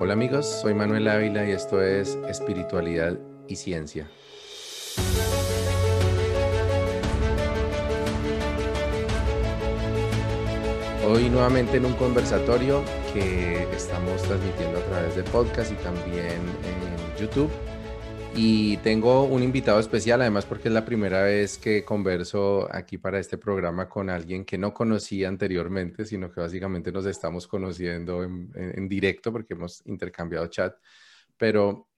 Hola amigos, soy Manuel Ávila y esto es Espiritualidad y Ciencia. Hoy nuevamente en un conversatorio que estamos transmitiendo a través de podcast y también en YouTube. Y tengo un invitado especial, además porque es la primera vez que converso aquí para este programa con alguien que no conocía anteriormente, sino que básicamente nos estamos conociendo en, directo porque hemos intercambiado chat. Pero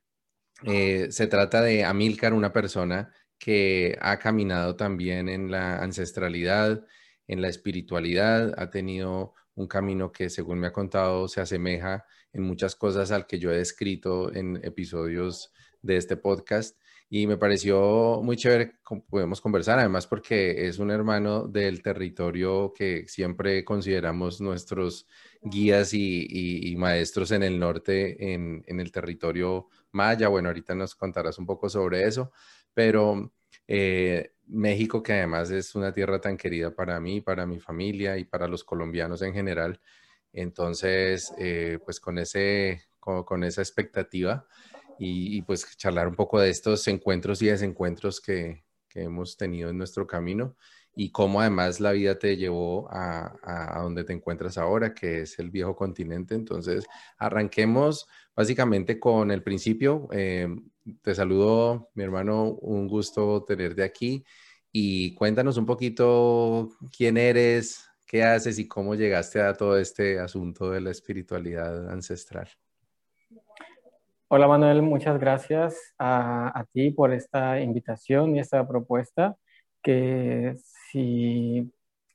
eh, se trata de Amilcar, una persona que ha caminado también en la ancestralidad, en la espiritualidad, ha tenido un camino que según me ha contado se asemeja en muchas cosas al que yo he descrito en episodios de este podcast y me pareció muy chévere, podemos conversar, además porque es un hermano del territorio que siempre consideramos nuestros guías y, maestros en el norte, en, el territorio maya. Bueno, ahorita nos contarás un poco sobre eso, pero eh, México, que además es una tierra tan querida para mí, para mi familia y para los colombianos en general. Entonces, eh, pues con, ese, con esa expectativa y, pues charlar un poco de estos encuentros y desencuentros que, hemos tenido en nuestro camino y cómo además la vida te llevó a, a, donde te encuentras ahora, que es el viejo continente. Entonces, arranquemos básicamente con el principio. Eh, te saludo, mi hermano, un gusto tenerte aquí y cuéntanos un poquito quién eres, qué haces y cómo llegaste a todo este asunto de la espiritualidad ancestral. Hola Manuel, muchas gracias a, ti por esta invitación y esta propuesta que si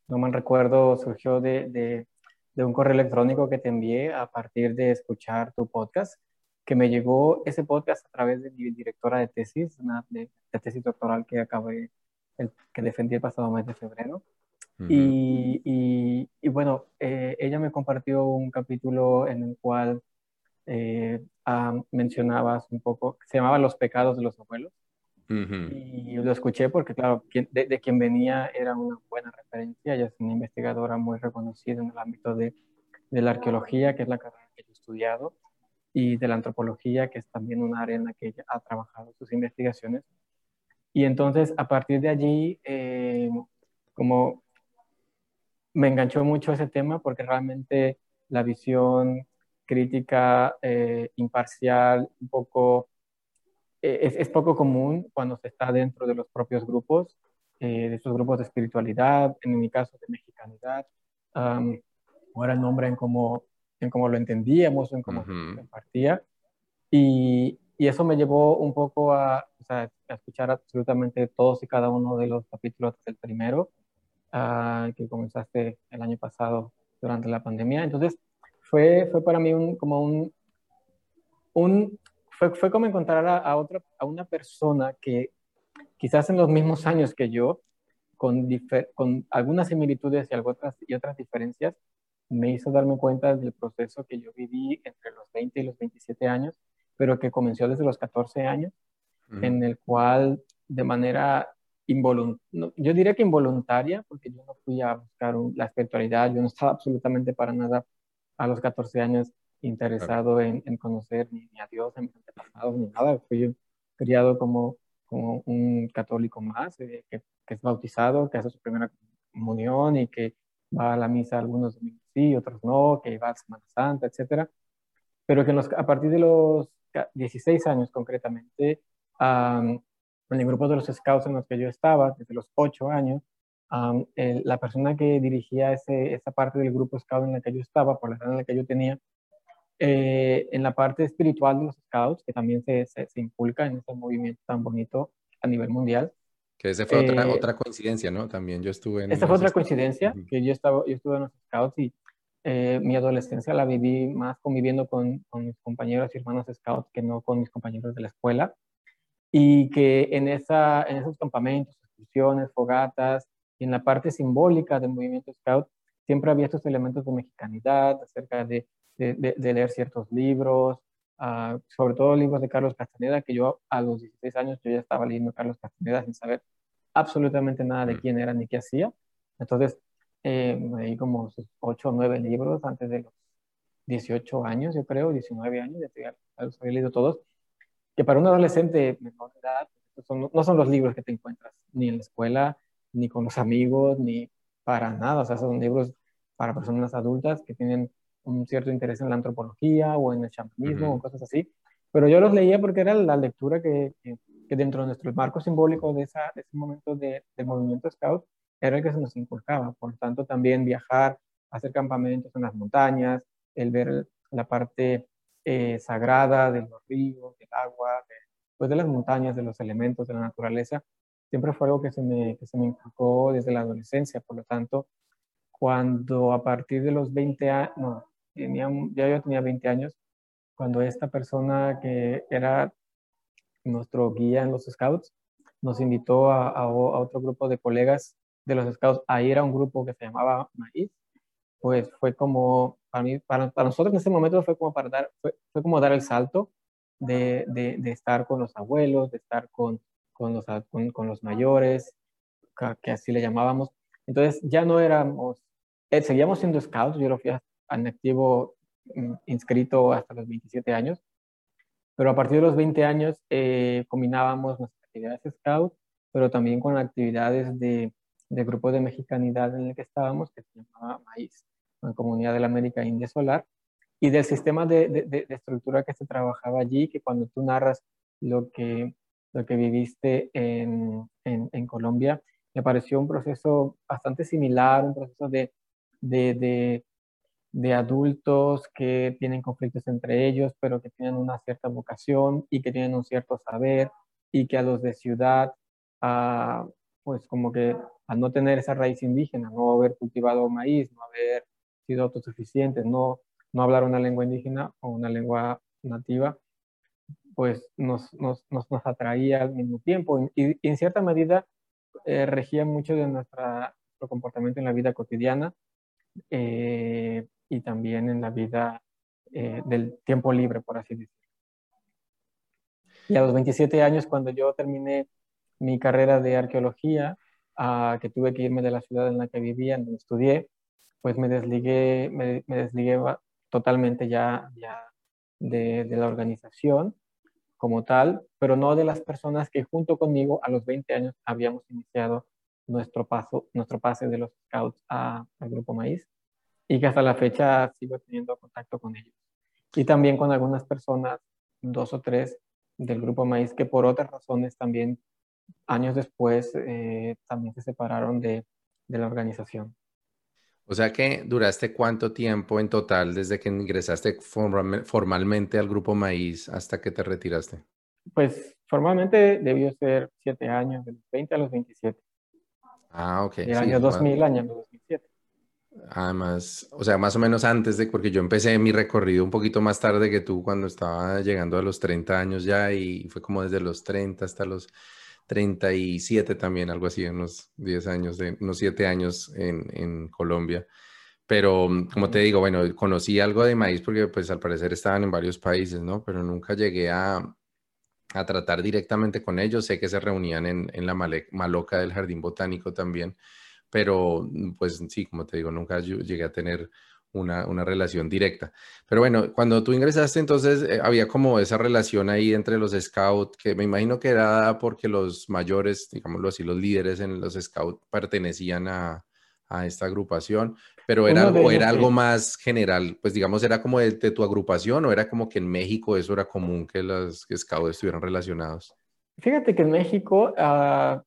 no mal recuerdo surgió de, un correo electrónico que te envié a partir de escuchar tu podcast, que me llegó ese podcast a través de mi directora de tesis, una de, tesis doctoral que acabé, que defendí el pasado mes de febrero. y, bueno, eh, ella me compartió un capítulo en el cual eh, ah, mencionabas un poco, se llamaba Los pecados de los abuelos. Y lo escuché porque, claro, de, quien venía era una buena referencia. Ella es una investigadora muy reconocida en el ámbito de, de la arqueología, que es la carrera que yo he estudiado, y de la antropología, que es también una área en la que ella ha trabajado sus investigaciones. Y entonces, a partir de allí, eh, como me enganchó mucho ese tema porque realmente la visión crítica eh, imparcial, un poco, eh, es, es, poco común cuando se está dentro de los propios grupos, eh, de estos grupos de espiritualidad, en mi caso de mexicanidad, o era el nombre en cómo, en cómo lo entendíamos, en cómo se compartía. Y, y, eso me llevó un poco a, o sea, a, escuchar absolutamente todos y cada uno de los capítulos del primero, ah, que comenzaste el año pasado durante la pandemia. Entonces, fue, fue para mí un, como un, un fue, fue, como encontrar a, a, otra, a una persona que quizás en los mismos años que yo, con, con algunas similitudes y, otras, y otras diferencias, me hizo darme cuenta del proceso que yo viví entre los 20 y los 27 años, pero que comenzó desde los 14 años, en el cual de manera involuntaria, yo diría que involuntaria, porque yo no fui a buscar la espiritualidad, yo no estaba absolutamente para nada a los 14 años interesado en, conocer ni, a Dios, en mis antepasados, ni nada. Fui criado como, como un católico más, eh, que, es bautizado, que hace su primera comunión y que va a la misa algunos domingos sí, otros no, que va a Semana Santa, etc. Pero que a partir de los 16 años concretamente, en el grupo de los scouts en los que yo estaba, desde los 8 años, la persona que dirigía ese, esa parte del grupo scout en la que yo estaba, por la edad en la que yo tenía, eh, en la parte espiritual de los scouts, que también se, se, inculca en ese movimiento tan bonito a nivel mundial. Que esa fue otra, eh, otra coincidencia, ¿no? También yo estuve en... Esa fue otra coincidencia, que yo, estaba, yo estuve en los scouts y eh, mi adolescencia la viví más conviviendo con, con, mis compañeros y hermanos scouts que no con mis compañeros de la escuela. Y que en, esa, en esos campamentos, excursiones, fogatas, y en la parte simbólica del movimiento Scout siempre había estos elementos de mexicanidad, acerca de, de, leer ciertos libros, uh, sobre todo libros de Carlos Castaneda, que yo a los 16 años yo ya estaba leyendo Carlos Castaneda sin saber absolutamente nada de mm. quién era ni qué hacía. Entonces, eh, leí como 8 o 9 libros antes de los 18 años, yo creo, 19 años, ya los había leído todos, que para un adolescente menor de edad, no son los libros que te encuentras ni en la escuela, ni con los amigos, ni para nada, o sea, son libros para personas adultas que tienen un cierto interés en la antropología o en el chamanismo o cosas así, pero yo los leía porque era la lectura que, que, dentro de nuestro marco simbólico de, esa, de ese momento de, del movimiento scout era el que se nos inculcaba. Por lo tanto, también viajar, hacer campamentos en las montañas, el ver la parte eh, sagrada de los ríos, del agua, de, pues de las montañas, de los elementos, de la naturaleza, siempre fue algo que se me, que se me inculcó desde la adolescencia. Por lo tanto, cuando a partir de los 20 años, no, tenía, ya yo tenía 20 años, cuando esta persona que era nuestro guía en los scouts nos invitó a, a otro grupo de colegas de los scouts a ir a un grupo que se llamaba Maíz, pues fue como, para, mí, para, nosotros en ese momento fue como, para dar, fue, fue como dar el salto de, de, de, estar con los abuelos, de estar con, con, los, con, los mayores, que, así le llamábamos. Entonces ya no éramos, eh, seguíamos siendo scouts, yo lo fui en activo mm, inscrito hasta los 27 años, pero a partir de los 20 años eh, combinábamos nuestras actividades scout, pero también con actividades de del grupo de mexicanidad en el que estábamos, que se llamaba Maíz, la Comunidad de la América India Solar, y del sistema de, de, estructura que se trabajaba allí, que cuando tú narras lo que, lo que viviste en, en, en Colombia, me pareció un proceso bastante similar, un proceso de, de, de, adultos que tienen conflictos entre ellos, pero que tienen una cierta vocación y que tienen un cierto saber y que a los de ciudad, ah, pues como que al no tener esa raíz indígena, no haber cultivado maíz, no haber sido autosuficientes, no, no hablar una lengua indígena o una lengua nativa, pues nos, nos, nos, atraía al mismo tiempo y, en cierta medida eh, regía mucho de nuestra, nuestro comportamiento en la vida cotidiana eh, y también en la vida eh, del tiempo libre, por así decirlo. Y a los 27 años, cuando yo terminé mi carrera de arqueología, que tuve que irme de la ciudad en la que vivía, donde estudié, pues me desligué, me, desligué totalmente ya, ya de, de, la organización como tal, pero no de las personas que junto conmigo a los 20 años habíamos iniciado nuestro, paso, nuestro pase de los scouts al Grupo Maíz y que hasta la fecha sigo teniendo contacto con ellos. Y también con algunas personas, dos o tres del Grupo Maíz, que por otras razones también años después eh, también se separaron de, de, la organización. O sea que duraste cuánto tiempo en total desde que ingresaste formalmente al grupo Maíz hasta que te retiraste? Pues formalmente debió ser siete años, de los 20 a los 27. Ah, ok. El año 2000, año 2007. Además, o sea, más o menos antes de, porque yo empecé mi recorrido un poquito más tarde que tú, cuando estaba llegando a los 30 años ya, y fue como desde los 30 hasta los 37 también, algo así, unos 10 años, de, unos 7 años en, en Colombia. Pero mm, como te digo, bueno, conocí algo de maíz porque pues al parecer estaban en varios países, ¿no? Pero nunca llegué a, a tratar directamente con ellos. Sé que se reunían en, en la Maloca del Jardín Botánico también, pero mm, pues sí, como te digo, nunca llegué a tener una, una, relación directa. Pero bueno, cuando tú ingresaste, entonces eh, había como esa relación ahí entre los scouts, que me imagino que era porque los mayores, digámoslo así, los líderes en los scouts pertenecían a, a esta agrupación, pero era, algo, era algo más general, pues digamos, era como de, tu agrupación o era como que en México eso era común que los scouts estuvieran relacionados. Fíjate que en México, uh,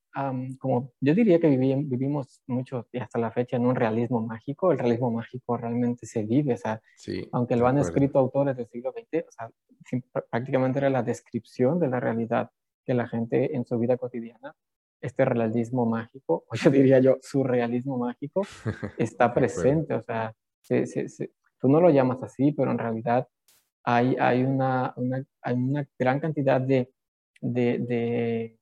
como yo diría que vivimos mucho y hasta la fecha en un realismo mágico, el realismo mágico realmente se vive, o sea, aunque lo han escrito autores del siglo XX, o sea, prácticamente era la descripción de la realidad que la gente en su vida cotidiana, este realismo mágico, o yo diría yo, surrealismo mágico, está presente, o sea, tú no lo llamas así, pero en realidad hay, hay, una, una, hay una gran cantidad de, de de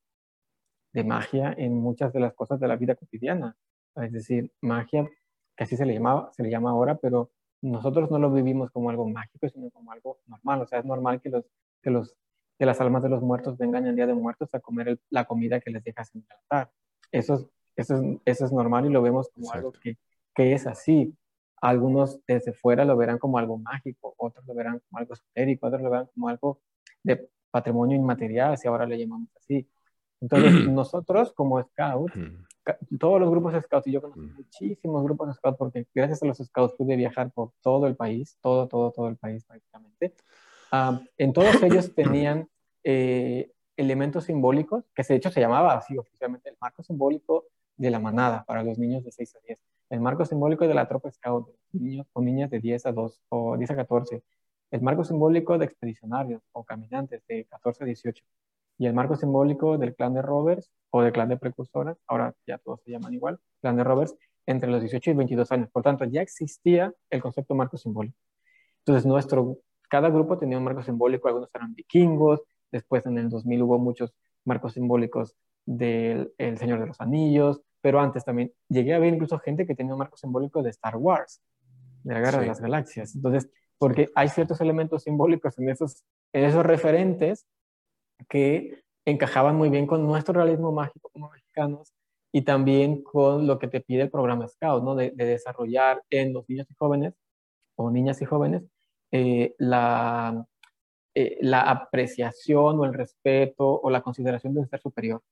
magia en muchas de las cosas de la vida cotidiana. Es decir, magia, que así se le, llamaba, se le llama ahora, pero nosotros no lo vivimos como algo mágico, sino como algo normal. O sea, es normal que, los, que, los, que las almas de los muertos vengan el día de muertos a comer la comida que les dejas en el altar. Eso es, eso es, eso es normal y lo vemos como algo que, que, es así. algunos desde fuera lo verán como algo mágico, otros lo verán como algo esotérico, otros lo verán como algo de patrimonio inmaterial, si ahora le llamamos así. Entonces, nosotros como scouts, todos los grupos scouts, y yo conozco muchísimos grupos scouts porque gracias a los scouts pude viajar por todo el país, todo, todo, todo el país prácticamente. Ah, en todos ellos tenían eh, elementos simbólicos, que de hecho se llamaba así oficialmente el marco simbólico de la manada para los niños de 6 a 10, el marco simbólico de la tropa scout, de niños o niñas de 10 a 2 o 10 a 14, el marco simbólico de expedicionarios o caminantes de 14 a 18, y el marco simbólico del clan de Rovers o del clan de precursoras, ahora ya todos se llaman igual, clan de Rovers, entre los 18 y 22 años. Por tanto, ya existía el concepto marco simbólico. Entonces, nuestro, cada grupo tenía un marco simbólico, algunos eran vikingos, después en el 2000 hubo muchos marcos simbólicos del el Señor de los Anillos, pero antes también llegué a ver incluso gente que tenía un marco simbólico de Star Wars, de la Guerra de las Galaxias. Entonces, porque hay ciertos elementos simbólicos en esos, en esos referentes que encajaban muy bien con nuestro realismo mágico como mexicanos y también con lo que te pide el programa Scout, ¿no? de, desarrollar en los niños y jóvenes o niñas y jóvenes eh, la, eh, la apreciación o el respeto o la consideración de un ser superior.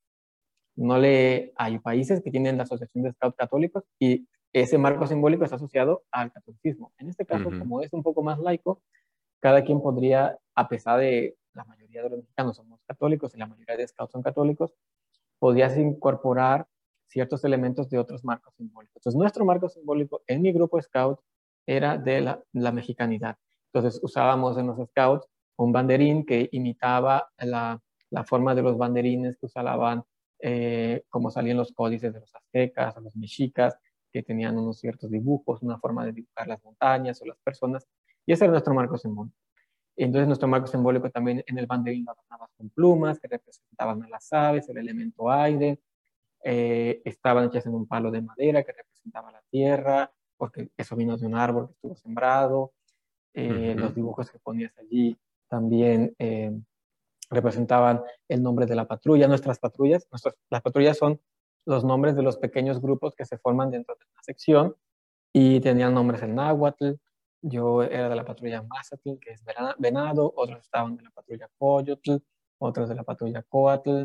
No le, hay países que tienen la Asociación de Scouts Católicos y ese marco simbólico está asociado al catolicismo. En este caso, como es un poco más laico, cada quien podría, a pesar de la mayoría de los mexicanos somos católicos y la mayoría de scouts son católicos, podías incorporar ciertos elementos de otros marcos simbólicos. Entonces, nuestro marco simbólico en mi grupo scout era de la, mexicanidad. Entonces, usábamos en los scouts un banderín que imitaba la, forma de los banderines que usaban, eh, como salían los códices de los aztecas los mexicas, que tenían unos ciertos dibujos, una forma de dibujar las montañas o las personas. Y ese era nuestro marco simbólico. Entonces nuestro marco simbólico también en el banderín lo adornaba con plumas que representaban a las aves, el elemento aire, eh, estaban hechas en un palo de madera que representaba la tierra, porque eso vino de un árbol que estuvo sembrado. Eh, los dibujos que ponías allí también eh, representaban el nombre de la patrulla. Nuestras patrullas, nuestras, las patrullas son los nombres de los pequeños grupos que se forman dentro de una sección y tenían nombres en náhuatl, yo era de la patrulla Mazatl, que es Venado, otros estaban de la patrulla Coyotl, otros de la patrulla Coatl.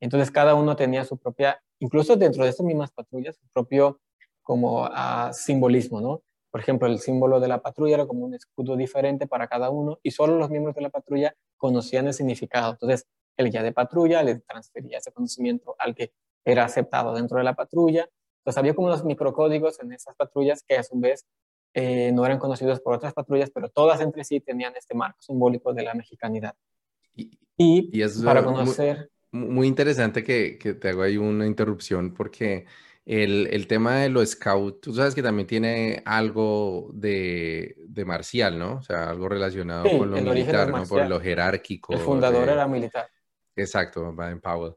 Entonces cada uno tenía su propia, incluso dentro de estas mismas patrullas, su propio como uh, simbolismo, ¿no? Por ejemplo, el símbolo de la patrulla era como un escudo diferente para cada uno y solo los miembros de la patrulla conocían el significado. Entonces, el guía de patrulla le transfería ese conocimiento al que era aceptado dentro de la patrulla. Entonces, había como unos microcódigos en esas patrullas que a su vez eh, no eran conocidos por otras patrullas, pero todas entre sí tenían este marco simbólico de la mexicanidad. Y, es para conocer... Muy, interesante que, que, te hago ahí una interrupción porque el, el, tema de los scouts, tú sabes que también tiene algo de, de marcial, ¿no? O sea, algo relacionado con lo militar, ¿no? Por lo jerárquico. El fundador era militar. Exacto, Baden Powell.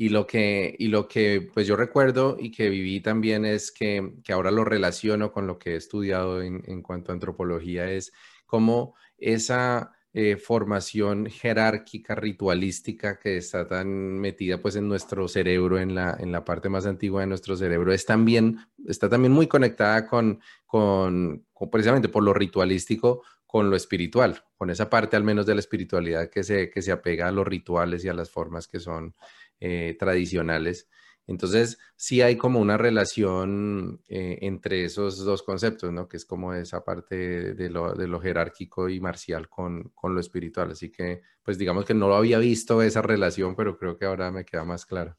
Y lo que, y lo que pues yo recuerdo y que viví también es que, que ahora lo relaciono con lo que he estudiado en, en cuanto a antropología, es cómo esa eh, formación jerárquica, ritualística que está tan metida pues en nuestro cerebro, en la, en la parte más antigua de nuestro cerebro, es también, está también muy conectada con, con, con precisamente por lo ritualístico, con lo espiritual, con esa parte al menos de la espiritualidad que se, que se apega a los rituales y a las formas que son eh, tradicionales. Entonces, sí hay como una relación eh, entre esos dos conceptos, ¿no? Que es como esa parte de lo, jerárquico y marcial con, lo espiritual. Así que, pues digamos que no lo había visto esa relación, pero creo que ahora me queda más claro.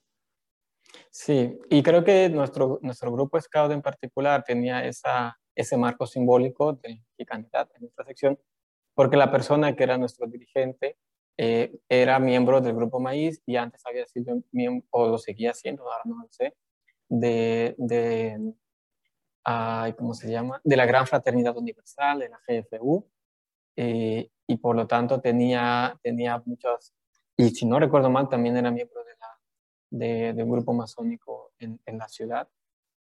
Sí, y creo que nuestro, nuestro grupo Scout en particular tenía esa, ese marco simbólico de candidato en esta sección, porque la persona que era nuestro dirigente eh, era miembro del Grupo Maíz y antes había sido miembro, o lo seguía siendo, ahora no lo sé, de, de ¿cómo se llama? De la Gran Fraternidad Universal, de la GFU, eh, y por lo tanto tenía, tenía muchas, y si no recuerdo mal, también era miembro de, la, de, de un grupo masónico en, en, la ciudad.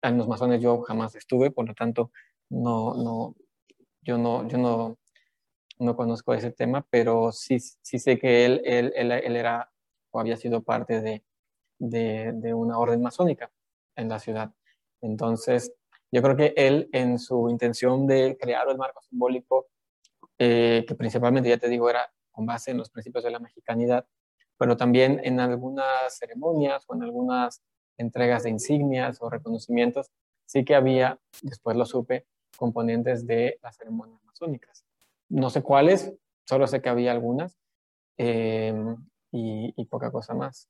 En los masones yo jamás estuve, por lo tanto, no, no, yo no, yo no, no conozco ese tema, pero sí, sí sé que él, él, él, era o había sido parte de, de, una orden masónica en la ciudad. Entonces, Yo creo que él, en su intención de crear el marco simbólico, eh, que principalmente, ya te digo, era con base en los principios de la mexicanidad, pero también en algunas ceremonias o en algunas entregas de insignias o reconocimientos, sí que había, después lo supe, componentes de las ceremonias masónicas. No sé cuáles, solo sé que había algunas eh, y, poca cosa más.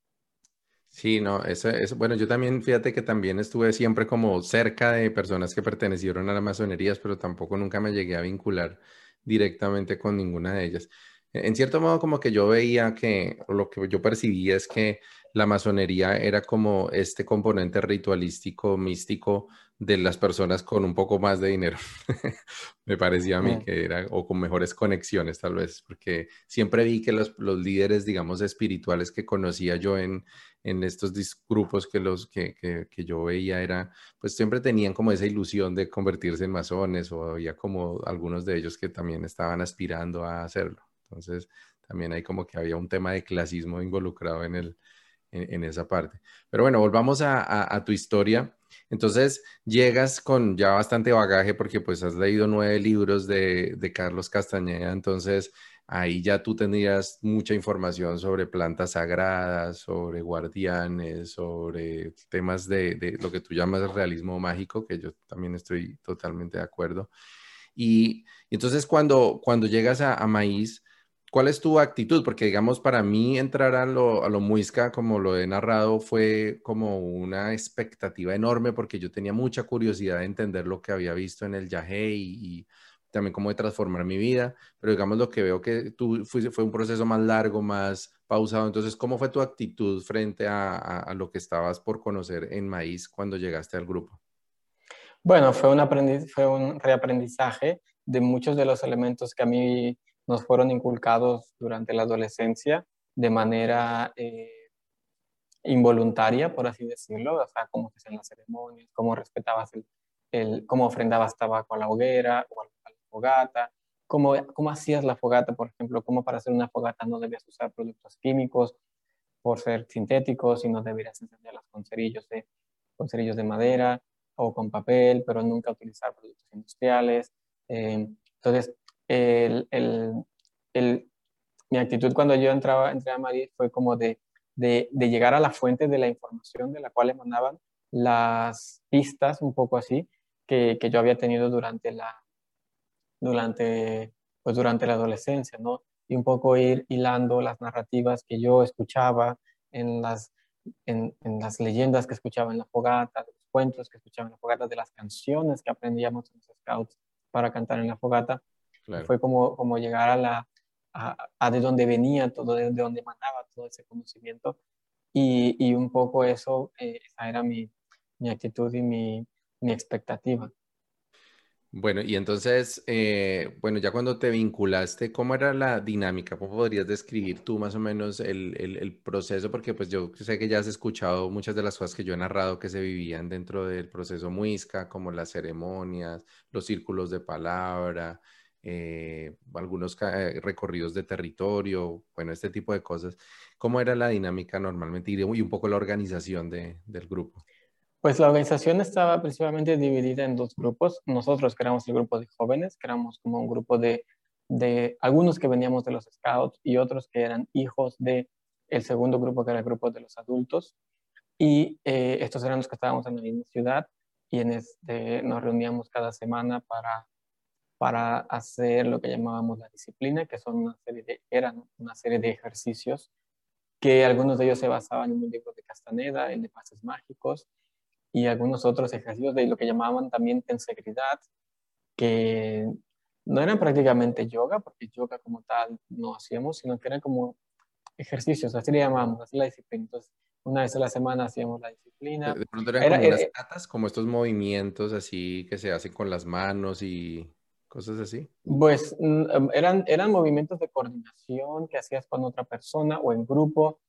Sí, no, eso, eso, bueno, yo también, fíjate que también estuve siempre como cerca de personas que pertenecieron a las masonerías, pero tampoco nunca me llegué a vincular directamente con ninguna de ellas. En cierto modo, como que yo veía que, lo que yo percibía es que la masonería era como este componente ritualístico, místico de las personas con un poco más de dinero. Me parecía a mí que era, o con mejores conexiones tal vez, porque siempre vi que los, líderes, digamos, espirituales que conocía yo en, en estos grupos que, los, que, que, yo veía era, pues siempre tenían como esa ilusión de convertirse en masones o había como algunos de ellos que también estaban aspirando a hacerlo. Entonces, también hay como que había un tema de clasismo involucrado en, el, en, esa parte. Pero bueno, volvamos a, tu historia. Entonces, llegas con ya bastante bagaje porque pues has leído nueve libros de, Carlos Castañeda, entonces ahí ya tú tendrías mucha información sobre plantas sagradas, sobre guardianes, sobre temas de, lo que tú llamas realismo mágico, que yo también estoy totalmente de acuerdo. Y, entonces cuando, cuando llegas a Maíz, ¿Cuál es tu actitud? Porque digamos, para mí entrar a lo, a lo muisca, como lo he narrado, fue como una expectativa enorme porque yo tenía mucha curiosidad de entender lo que había visto en el Yahé y, también cómo de transformar mi vida. Pero digamos, lo que veo que tú fuiste, fue un proceso más largo, más pausado. Entonces, ¿cómo fue tu actitud frente a, a, lo que estabas por conocer en Maíz cuando llegaste al grupo? Bueno, fue un, aprendiz, fue un reaprendizaje de muchos de los elementos que a mí nos fueron inculcados durante la adolescencia de manera eh, involuntaria, por así decirlo, o sea, cómo se las ceremonias, cómo respetabas el, el cómo ofrendabas tabaco a la hoguera o a la fogata, cómo, cómo hacías la fogata, por ejemplo, cómo para hacer una fogata no debías usar productos químicos por ser sintéticos y no deberías encenderlas con cerillos de, con cerillos de madera o con papel, pero nunca utilizar productos industriales. Eh, entonces, el, el, mi actitud cuando yo entraba, entré a Madrid fue como de, de, de, llegar a la fuente de la información de la cual emanaban las pistas, un poco así, que, que yo había tenido durante la, durante, pues durante la adolescencia, ¿no? Y un poco ir hilando las narrativas que yo escuchaba en las, en, en las leyendas que escuchaba en la fogata, de los cuentos que escuchaba en la fogata, de las canciones que aprendíamos en los scouts para cantar en la fogata. Fue como, como llegar a, la, a, de dónde venía todo, de dónde emanaba todo ese conocimiento. Y, y un poco eso, eh, esa era mi, mi actitud y mi, mi, expectativa. Bueno, y entonces, eh, bueno, ya cuando te vinculaste, ¿cómo era la dinámica? ¿Cómo podrías describir tú más o menos el, el, el, proceso? Porque pues yo sé que ya has escuchado muchas de las cosas que yo he narrado que se vivían dentro del proceso muisca, como las ceremonias, los círculos de palabra, eh, algunos eh, recorridos de territorio, bueno, este tipo de cosas. ¿Cómo era la dinámica normalmente y, un poco la organización de, del grupo? Pues la organización estaba principalmente dividida en dos grupos. Nosotros que éramos el grupo de jóvenes, que éramos como un grupo de, de algunos que veníamos de los scouts y otros que eran hijos de el segundo grupo, que era el grupo de los adultos. Y eh, estos eran los que estábamos en la misma ciudad y en este, nos reuníamos cada semana para para hacer lo que llamábamos la disciplina, que son una serie de, eran una serie de ejercicios que algunos de ellos se basaban en un libro de Castaneda, el de Pases Mágicos, y algunos otros ejercicios de lo que llamaban también tensegridad, que no eran prácticamente yoga, porque yoga como tal no hacíamos, sino que eran como ejercicios, así le llamábamos, así la disciplina. Entonces, una vez a la semana hacíamos la disciplina. De pronto eran como unas catas, como estos movimientos así que se hacen con las manos y cosas así? Pues em, eran, eran movimientos de coordinación que hacías con otra persona o en grupo.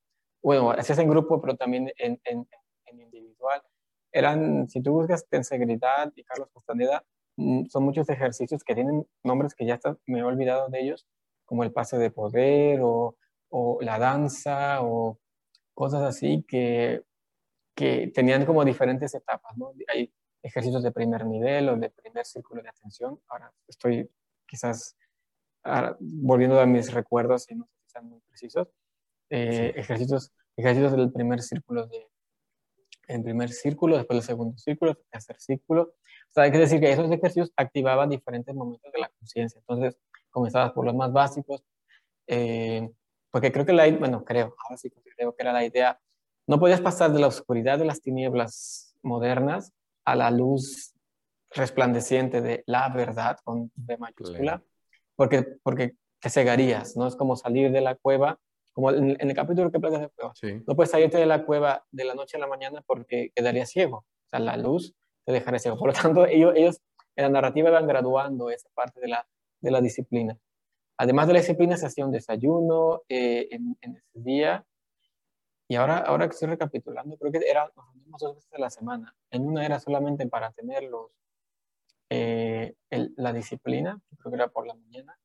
Bueno, hacías en grupo, pero también en, en, en individual. Eran, si tú buscas Tensegridad y Carlos Castaneda, mm, son muchos ejercicios que tienen nombres que ya me he olvidado de ellos, como el pase de poder o, o la danza o cosas así que, que tenían como diferentes etapas, ¿no? Hay ejercicios de primer nivel o de primer círculo de atención. Ahora estoy quizás volviendo a mis recuerdos y no sé si sean muy precisos. Eh, ejercicios, ejercicios del primer círculo de, en primer círculo, después del segundo círculo, tercer círculo. O sea, hay que decir que esos ejercicios activaban diferentes momentos de la conciencia. Entonces, comenzabas por los más básicos, eh, porque creo que la, bueno, creo, ahora sí creo que era la idea, no podías pasar de la oscuridad de las tinieblas modernas a la luz resplandeciente de la verdad con B mayúscula, porque, porque te cegarías, ¿no? Es como salir de la cueva como en, el capítulo que planteas de cueva. No puedes salirte de la cueva de la noche a la mañana porque quedarías ciego. O sea, la luz te dejaría ciego. Por lo tanto, ellos, ellos en la narrativa van graduando esa parte de la, de la disciplina. Además de la disciplina, se hacía un desayuno eh, en, en, ese día. Y ahora, ahora que estoy recapitulando, creo que era, nos reunimos dos veces a la semana. En una era solamente para tener los, eh, la disciplina, creo que era por la mañana.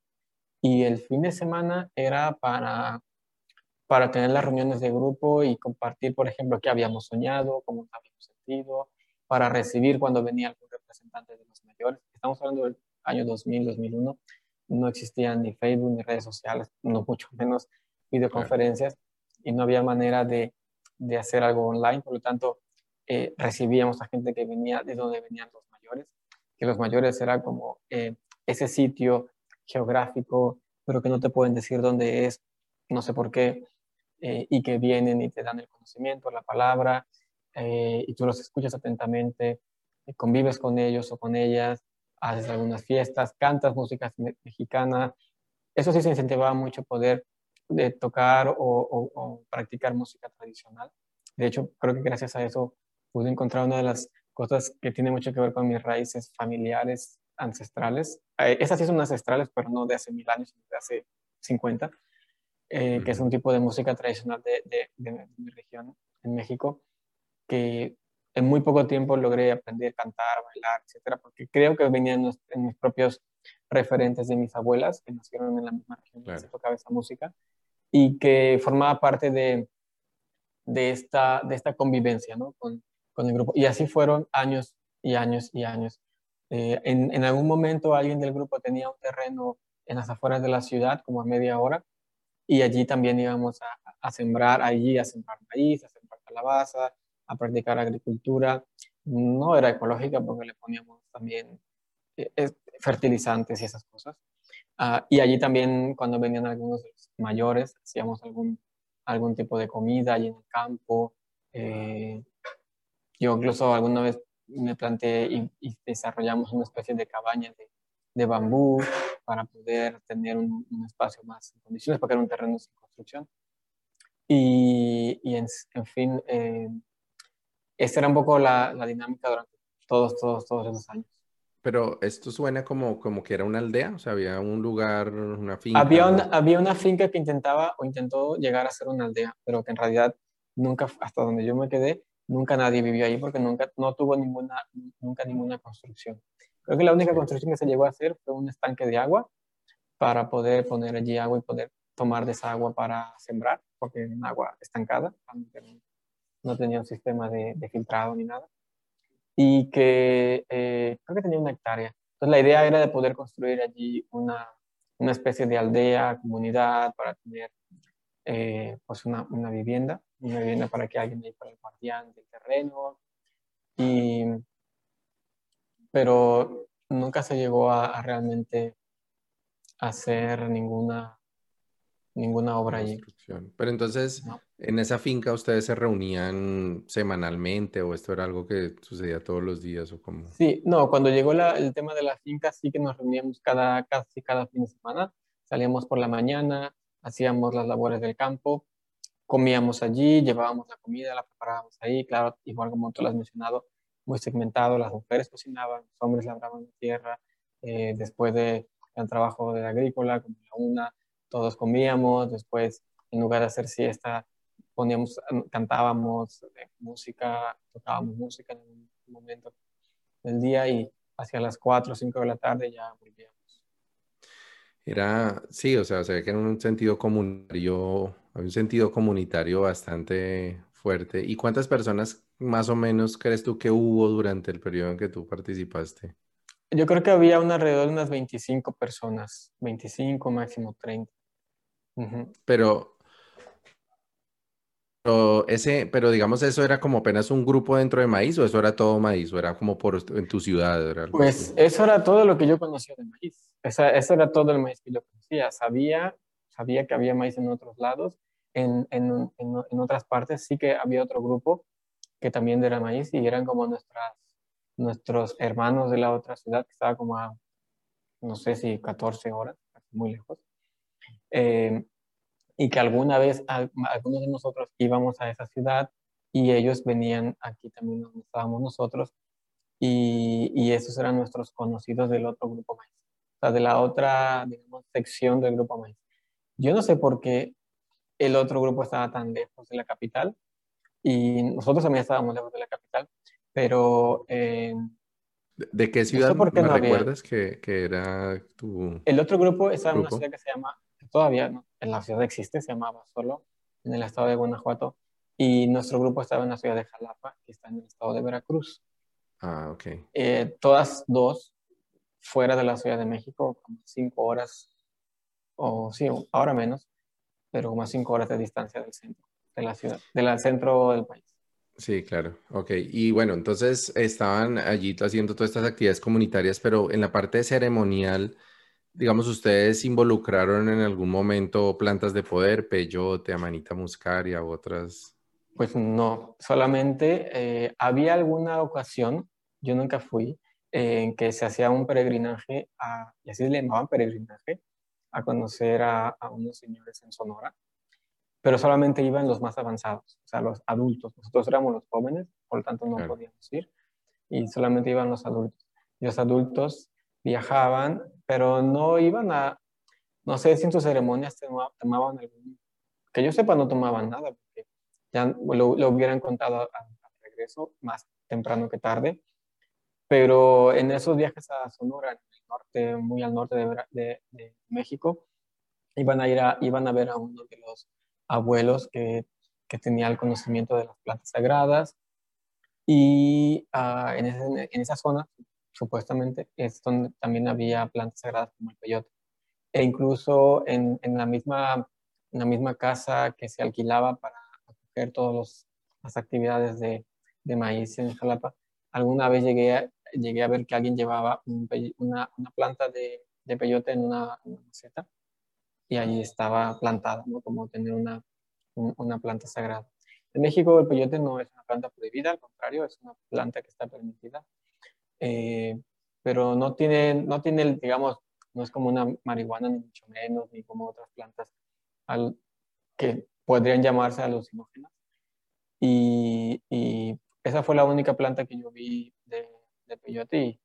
Y el fin de semana era para para tener las reuniones de grupo y compartir, por ejemplo, qué habíamos soñado, cómo nos habíamos sentido, para recibir cuando venía algún representante de los mayores. Estamos hablando del año 2000, 2001, no existían ni Facebook ni redes sociales, no mucho menos videoconferencias, y no había manera de, de, hacer algo online, por lo tanto, eh, recibíamos a gente que venía de donde venían los mayores, que los mayores era como eh, ese sitio geográfico, pero que no te pueden decir dónde es, no sé por qué, eh, y que vienen y te dan el conocimiento, la palabra, eh, y tú los escuchas atentamente, eh, convives con ellos o con ellas, haces algunas fiestas, cantas música mexicana. Eso sí se incentivaba mucho poder de tocar o, o, practicar música tradicional. De hecho, creo que gracias a eso pude encontrar una de las cosas que tiene mucho que ver con mis raíces familiares, ancestrales. esas sí son ancestrales, pero no de hace mil años, sino de hace 50 eh, que es un tipo de música tradicional de, de, mi región, en México, que en muy poco tiempo logré aprender a cantar, bailar, etcétera, porque creo que venían en, mis propios referentes de mis abuelas, que nacieron en la misma región que se tocaba esa música, y que formaba parte de, de, esta, de esta convivencia ¿no? con, con el grupo. Y así fueron años y años y años. Eh, en, en, algún momento alguien del grupo tenía un terreno en las afueras de la ciudad, como a media hora, y allí también íbamos a, sembrar, allí a sembrar maíz, a sembrar calabaza, a practicar agricultura. No era ecológica porque le poníamos también eh, fertilizantes y esas cosas. Ah, y allí también cuando venían algunos mayores hacíamos algún, algún tipo de comida allí en el campo. Eh, yo incluso alguna vez me planteé y, y, desarrollamos una especie de cabaña de, de bambú para poder tener un, espacio más en condiciones, porque era un terreno sin construcción. Y, y en, en, fin, eh, esa era un poco la, la, dinámica durante todos, todos, todos esos años. Pero esto suena como, como que era una aldea, o sea, había un lugar, una finca. Había una, había una finca que intentaba o intentó llegar a ser una aldea, pero que en realidad nunca, hasta donde yo me quedé, nunca nadie vivió ahí porque nunca, no tuvo ninguna, nunca ninguna construcción. Creo que la única construcción que se llegó a hacer fue un estanque de agua para poder poner allí agua y poder tomar de esa agua para sembrar, porque era agua estancada, no tenía un sistema de, filtrado ni nada. Y que eh, creo que tenía una hectárea. Entonces la idea era de poder construir allí una, una especie de aldea, comunidad, para tener eh, pues una, una, vivienda, una vivienda para que alguien ahí para el guardián del terreno. Y pero nunca se llegó a, realmente hacer ninguna, ninguna obra allí. Pero entonces, en esa finca ustedes se reunían semanalmente o esto era algo que sucedía todos los días o cómo? Sí, no, cuando llegó el tema de la finca sí que nos reuníamos cada, casi cada fin de semana. Salíamos por la mañana, hacíamos las labores del campo, comíamos allí, llevábamos la comida, la preparábamos ahí, claro, igual como tú lo has mencionado, muy segmentado, las mujeres cocinaban, los hombres labraban la tierra, eh, después del trabajo de agrícola, como la una, todos comíamos, después en lugar de hacer siesta, poníamos, cantábamos música, tocábamos música en un momento del día y hacia las 4 o 5 de la tarde ya volvíamos. Era, sí, o sea, se ve que en un sentido comunitario, hay un sentido comunitario bastante fuerte. ¿Y cuántas personas más o menos crees tú que hubo durante el periodo en que tú participaste? Yo creo que había un alrededor de unas 25 personas, 25, máximo 30. Pero, pero, ese, pero digamos, ¿eso era como apenas un grupo dentro de maíz o eso era todo maíz o era como por en tu ciudad? pues eso era todo lo que yo conocía de maíz. Esa, eso era todo el maíz que yo conocía. Sabía, sabía que había maíz en otros lados. En, en, en, otras partes sí que había otro grupo que también era maíz y eran como nuestras, nuestros hermanos de la otra ciudad que estaba como a, no sé si 14 horas, muy lejos. Eh, y que alguna vez algunos de nosotros íbamos a esa ciudad y ellos venían aquí también donde estábamos nosotros y, y esos eran nuestros conocidos del otro grupo maíz, o sea, de la otra, digamos, sección del grupo maíz. Yo no sé por qué el otro grupo estaba tan lejos de la capital y nosotros también estábamos lejos de la capital, pero... Eh, ¿De, qué ciudad me recuerdas que, que, era tu...? El otro grupo estaba en una ciudad que se llama, todavía en la ciudad existe, se llamaba Solo, en el estado de Guanajuato, y nuestro grupo estaba en la ciudad de Jalapa, que está en el estado de Veracruz. Ah, ok. Eh, todas dos fuera de la Ciudad de México, como cinco horas, o sí, ahora menos, pero como cinco horas de distancia del centro de la ciudad, del centro del país. Sí, claro. Ok. Y bueno, entonces estaban allí haciendo todas estas actividades comunitarias, pero en la parte ceremonial, digamos, ustedes involucraron en algún momento plantas de poder, peyote, amanita muscaria u otras. Pues no, solamente eh, había alguna ocasión, yo nunca fui, en que se hacía un peregrinaje, a, y así le llamaban peregrinaje, a conocer a, a unos señores en Sonora pero solamente iban los más avanzados, o sea, los adultos. Nosotros éramos los jóvenes, por lo tanto no podíamos ir, y solamente iban los adultos. Y los adultos viajaban, pero no iban a, no sé si en sus ceremonias tomaban algún, que yo sepa no tomaban nada, porque ya lo, hubieran contado al regreso, más temprano que tarde, pero en esos viajes a Sonora, en norte, muy al norte de, México, iban a ir a, iban a ver a uno de los abuelos que, tenían el conocimiento de las plantas sagradas. Y ah, en, esa zona, supuestamente, es donde también había plantas sagradas como el peyote. E incluso en, en la, misma, la misma casa que se alquilaba para acoger todas las actividades de, de, maíz en Jalapa, alguna vez llegué a, llegué a ver que alguien llevaba una, una, planta de, de peyote en una, una maceta y allí estaba plantada, como tener una, una planta sagrada. En México el peyote no es una planta prohibida, al contrario, es una planta que está permitida, eh, pero no tiene, no tiene, digamos, no es como una marihuana, ni mucho menos, ni como otras plantas al, que podrían llamarse alucinógenas. Y, y, esa fue la única planta que yo vi de, de peyote y,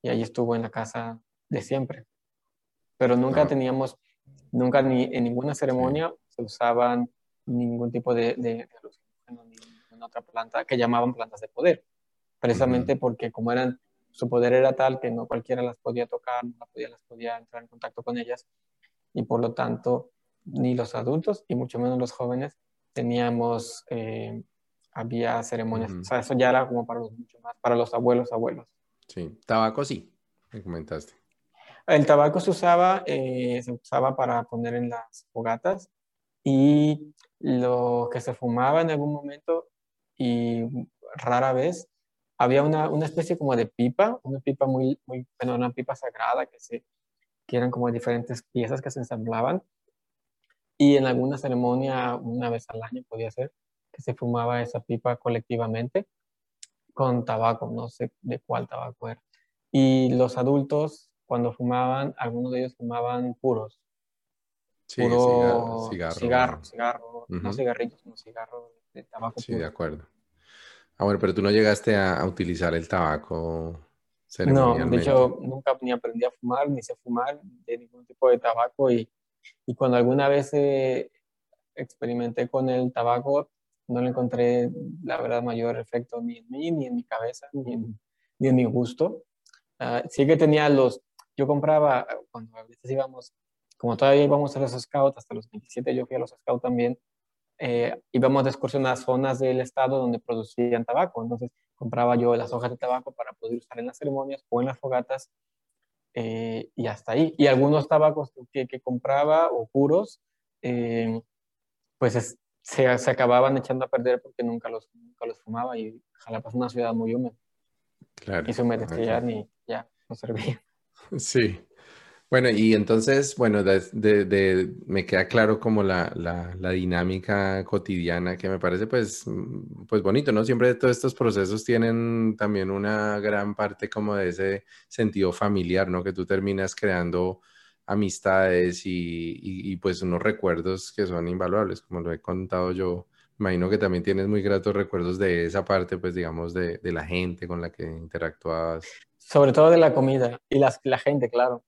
y allí estuvo en la casa de siempre. Pero nunca teníamos Nunca ni en ninguna ceremonia se usaban ningún tipo de, de, ni otra planta que llamaban plantas de poder, precisamente porque como eran, su poder era tal que no cualquiera las podía tocar, no podía, las podía entrar en contacto con ellas y por lo tanto ni los adultos y mucho menos los jóvenes teníamos, eh, había ceremonias, o sea, eso ya era como para los mucho más, para los abuelos, abuelos. Sí, tabaco sí, me comentaste. El tabaco se usaba, eh, se usaba para poner en las fogatas y lo que se fumaba en algún momento y rara vez había una, una especie como de pipa, una pipa muy, muy, bueno, una pipa sagrada que, se, que eran como diferentes piezas que se ensamblaban y en alguna ceremonia una vez al año podía ser que se fumaba esa pipa colectivamente con tabaco, no sé de cuál tabaco era. Y los adultos cuando fumaban, algunos de ellos fumaban puros. Sí, puro cigarro, cigarro, cigarro, no cigarrillos, sino cigarro de tabaco. Sí, de acuerdo. Ah, bueno, pero tú no llegaste a, utilizar el tabaco No, de hecho, nunca ni aprendí a fumar, ni sé fumar de ningún tipo de tabaco. Y, y cuando alguna vez eh, experimenté con el tabaco, no le encontré, la verdad, mayor efecto ni en mí, ni en mi cabeza, ni en, ni en mi gusto. Uh, sí que tenía los yo compraba, cuando a veces íbamos, como todavía íbamos a los scouts, hasta los 27 yo fui a los scouts también, eh, íbamos de excursión a zonas del estado donde producían tabaco. Entonces compraba yo las hojas de tabaco para poder usar en las ceremonias o en las fogatas eh, y hasta ahí. Y algunos tabacos que, que compraba o puros, eh, pues se, se, acababan echando a perder porque nunca los, nunca los fumaba y Jalapa es una ciudad muy húmeda. Claro. Y se humedecían y ya, no servía. Sí. Bueno, y entonces, bueno, de, me queda claro como la, dinámica cotidiana que me parece pues, mm, pues bonito, ¿no? Siempre todos estos procesos tienen también una gran parte como de ese sentido familiar, ¿no? Que tú terminas creando amistades y, y, pues unos recuerdos que son invaluables, como lo he contado yo. Imagino que también tienes muy gratos recuerdos de esa parte, pues digamos, de, de la gente con la que interactuabas. Sobre todo de la comida y las, la gente, claro.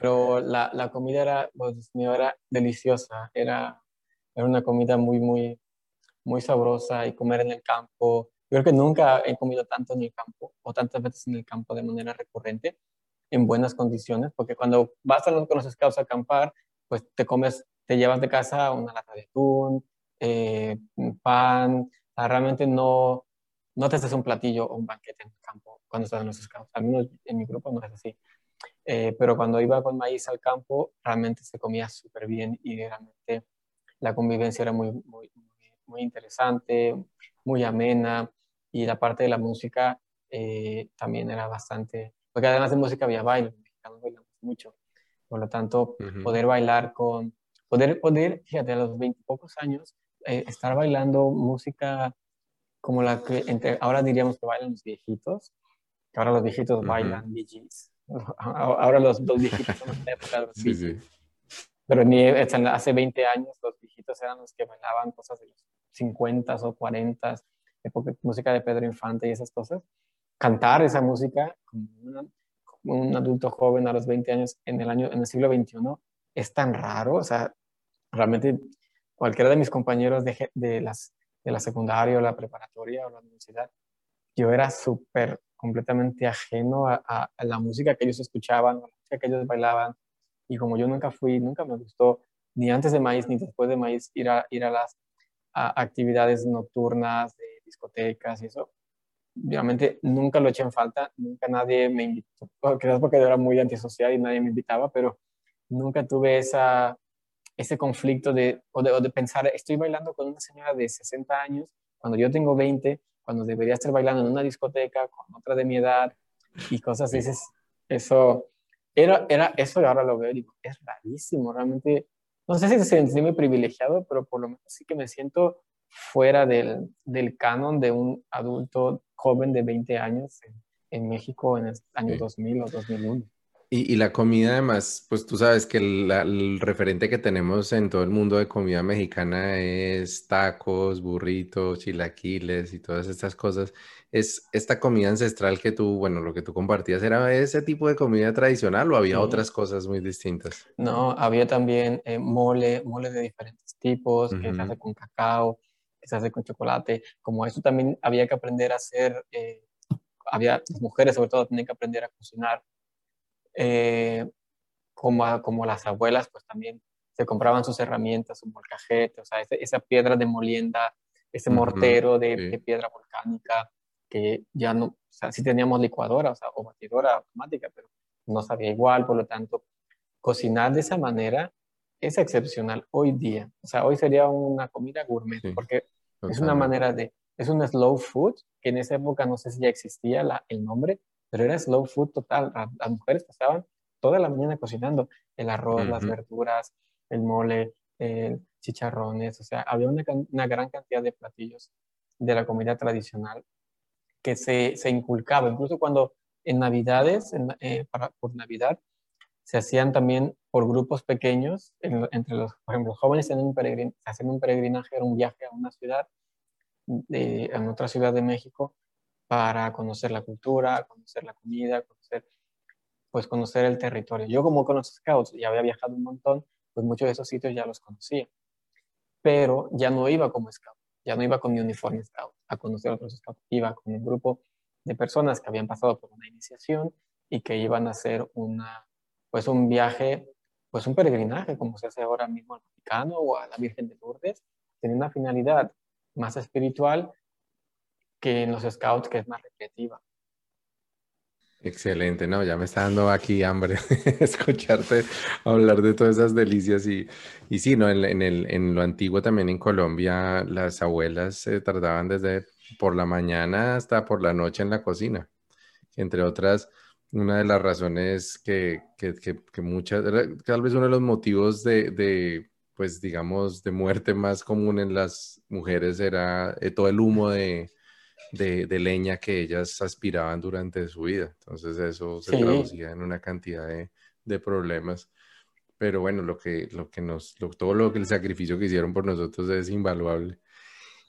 Pero la, la comida era, pues, era deliciosa, era, era una comida muy, muy, muy sabrosa y comer en el campo. Yo creo que nunca he comido tanto en el campo o tantas veces en el campo de manera recurrente, en buenas condiciones, porque cuando vas a los, con los scouts a acampar, pues te comes, te llevas de casa una lata de atún, eh, pan, realmente no, no te haces un platillo o un banquete en el campo cuando estás en los scouts. Al menos en mi grupo no es así. Eh, pero cuando iba con maíz al campo, realmente se comía súper bien y realmente la convivencia era muy, muy, muy interesante, muy amena y la parte de la música eh, también era bastante, porque además de música había baile, los mexicanos bailamos mucho, por lo tanto, poder bailar con, poder, poder, fíjate, a los 20 pocos años, eh, estar bailando música como la que entre, ahora diríamos que bailan los viejitos, que ahora los viejitos bailan BGs, Ahora los, dos viejitos son sí, sí. Pero ni hace 20 años los viejitos eran los que bailaban cosas de los 50 o 40, época, música de Pedro Infante y esas cosas. Cantar esa música como, un adulto joven a los 20 años en el, año, en el siglo XXI es tan raro. O sea, realmente cualquiera de mis compañeros de, de, las, de la secundaria o la preparatoria o la universidad, yo era súper completamente ajeno a, la música que ellos escuchaban, a la música que ellos bailaban. Y como yo nunca fui, nunca me gustó, ni antes de maíz ni después de maíz, ir a, ir a las actividades nocturnas de discotecas y eso. Realmente nunca lo eché en falta, nunca nadie me invitó, quizás porque era muy antisocial y nadie me invitaba, pero nunca tuve esa, ese conflicto de, o de pensar, estoy bailando con una señora de 60 años cuando yo tengo 20 cuando debería estar bailando en una discoteca con otra de mi edad y cosas dices, eso, era, era eso y ahora lo veo y digo, es rarísimo, realmente, no sé si se siente privilegiado, pero por lo menos sí que me siento fuera del, del canon de un adulto joven de 20 años en, en México en el año 2000 o 2001. Y, la comida además, pues tú sabes que el, referente que tenemos en todo el mundo de comida mexicana es tacos, burritos, chilaquiles y todas estas cosas. ¿Es esta comida ancestral que tú, bueno, lo que tú compartías, era ese tipo de comida tradicional o había otras cosas muy distintas? No, había también eh, mole, mole de diferentes tipos, que se hace con cacao, que se hace con chocolate. Como eso también había que aprender a hacer, eh, había, las mujeres sobre todo tenían que aprender a cocinar eh, como, como las abuelas, pues también se compraban sus herramientas, su molcajete, o sea, esa piedra de molienda, ese mortero de, piedra volcánica, que ya no, o sea, sí teníamos licuadora o, sea, o batidora automática, pero no sabía igual, por lo tanto, cocinar de esa manera es excepcional hoy día. O sea, hoy sería una comida gourmet, porque es una manera de, es un slow food, que en esa época no sé si ya existía la, el nombre, pero era slow food total. Las mujeres pasaban toda la mañana cocinando el arroz, las verduras, el mole, el chicharrones, o sea, había una, una, gran cantidad de platillos de la comida tradicional que se, se inculcaba, incluso cuando en Navidades, eh, para, por Navidad, se hacían también por grupos pequeños, entre los, por ejemplo, jóvenes en un peregrin, hacían un peregrinaje, era un viaje a una ciudad, de, en otra ciudad de México, para conocer la cultura, conocer la comida, conocer, pues conocer el territorio. Yo como con los scouts ya había viajado un montón, pues muchos de esos sitios ya los conocía, pero ya no iba como scout, ya no iba con mi uniforme scout a conocer a otros scouts, iba con un grupo de personas que habían pasado por una iniciación y que iban a hacer una, pues un viaje, pues un peregrinaje, como se hace ahora mismo al Vaticano o a la Virgen de Lourdes, tenía una finalidad más espiritual que en los scouts, que es más recreativa. Excelente, no, ya me está dando aquí hambre escucharte hablar de todas esas delicias y, y sí, no, en, el, en lo antiguo también en Colombia las abuelas se tardaban desde por la mañana hasta por la noche en la cocina, entre otras, una de las razones que, que, que, muchas, tal vez uno de los motivos de, de, pues digamos, de muerte más común en las mujeres era eh, todo el humo de de, leña que ellas aspiraban durante su vida. Entonces eso se traducía en una cantidad de, problemas. Pero bueno, lo que, lo que nos, todo lo que el sacrificio que hicieron por nosotros es invaluable.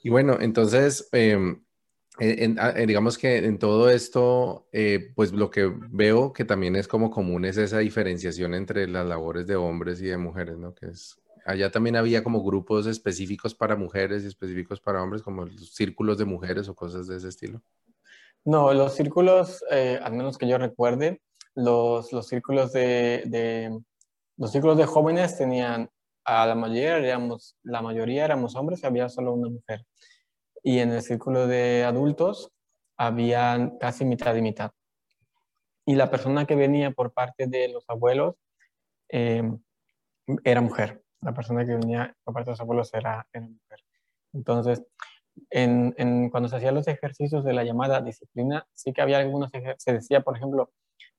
Y bueno, entonces, em, ah, digamos que en todo esto, eh, pues lo que veo que también es como común es esa diferenciación entre las labores de hombres y de mujeres, ¿no? Que es allá también había como grupos específicos para mujeres y específicos para hombres, como los círculos de mujeres o cosas de ese estilo. No, los círculos, eh, al menos que yo recuerde, los, los círculos de, de, los círculos de jóvenes tenían a la mayoría éramos la mayoría éramos hombres y había solo una mujer. Y en el círculo de adultos habían casi mitad y mitad. Y la persona que venía por parte de los abuelos eh, era mujer la persona que venía por parte de los abuelos era, era mujer. Entonces, en, en, cuando se hacían los ejercicios de la llamada disciplina, sí que había algunos se decía, por ejemplo,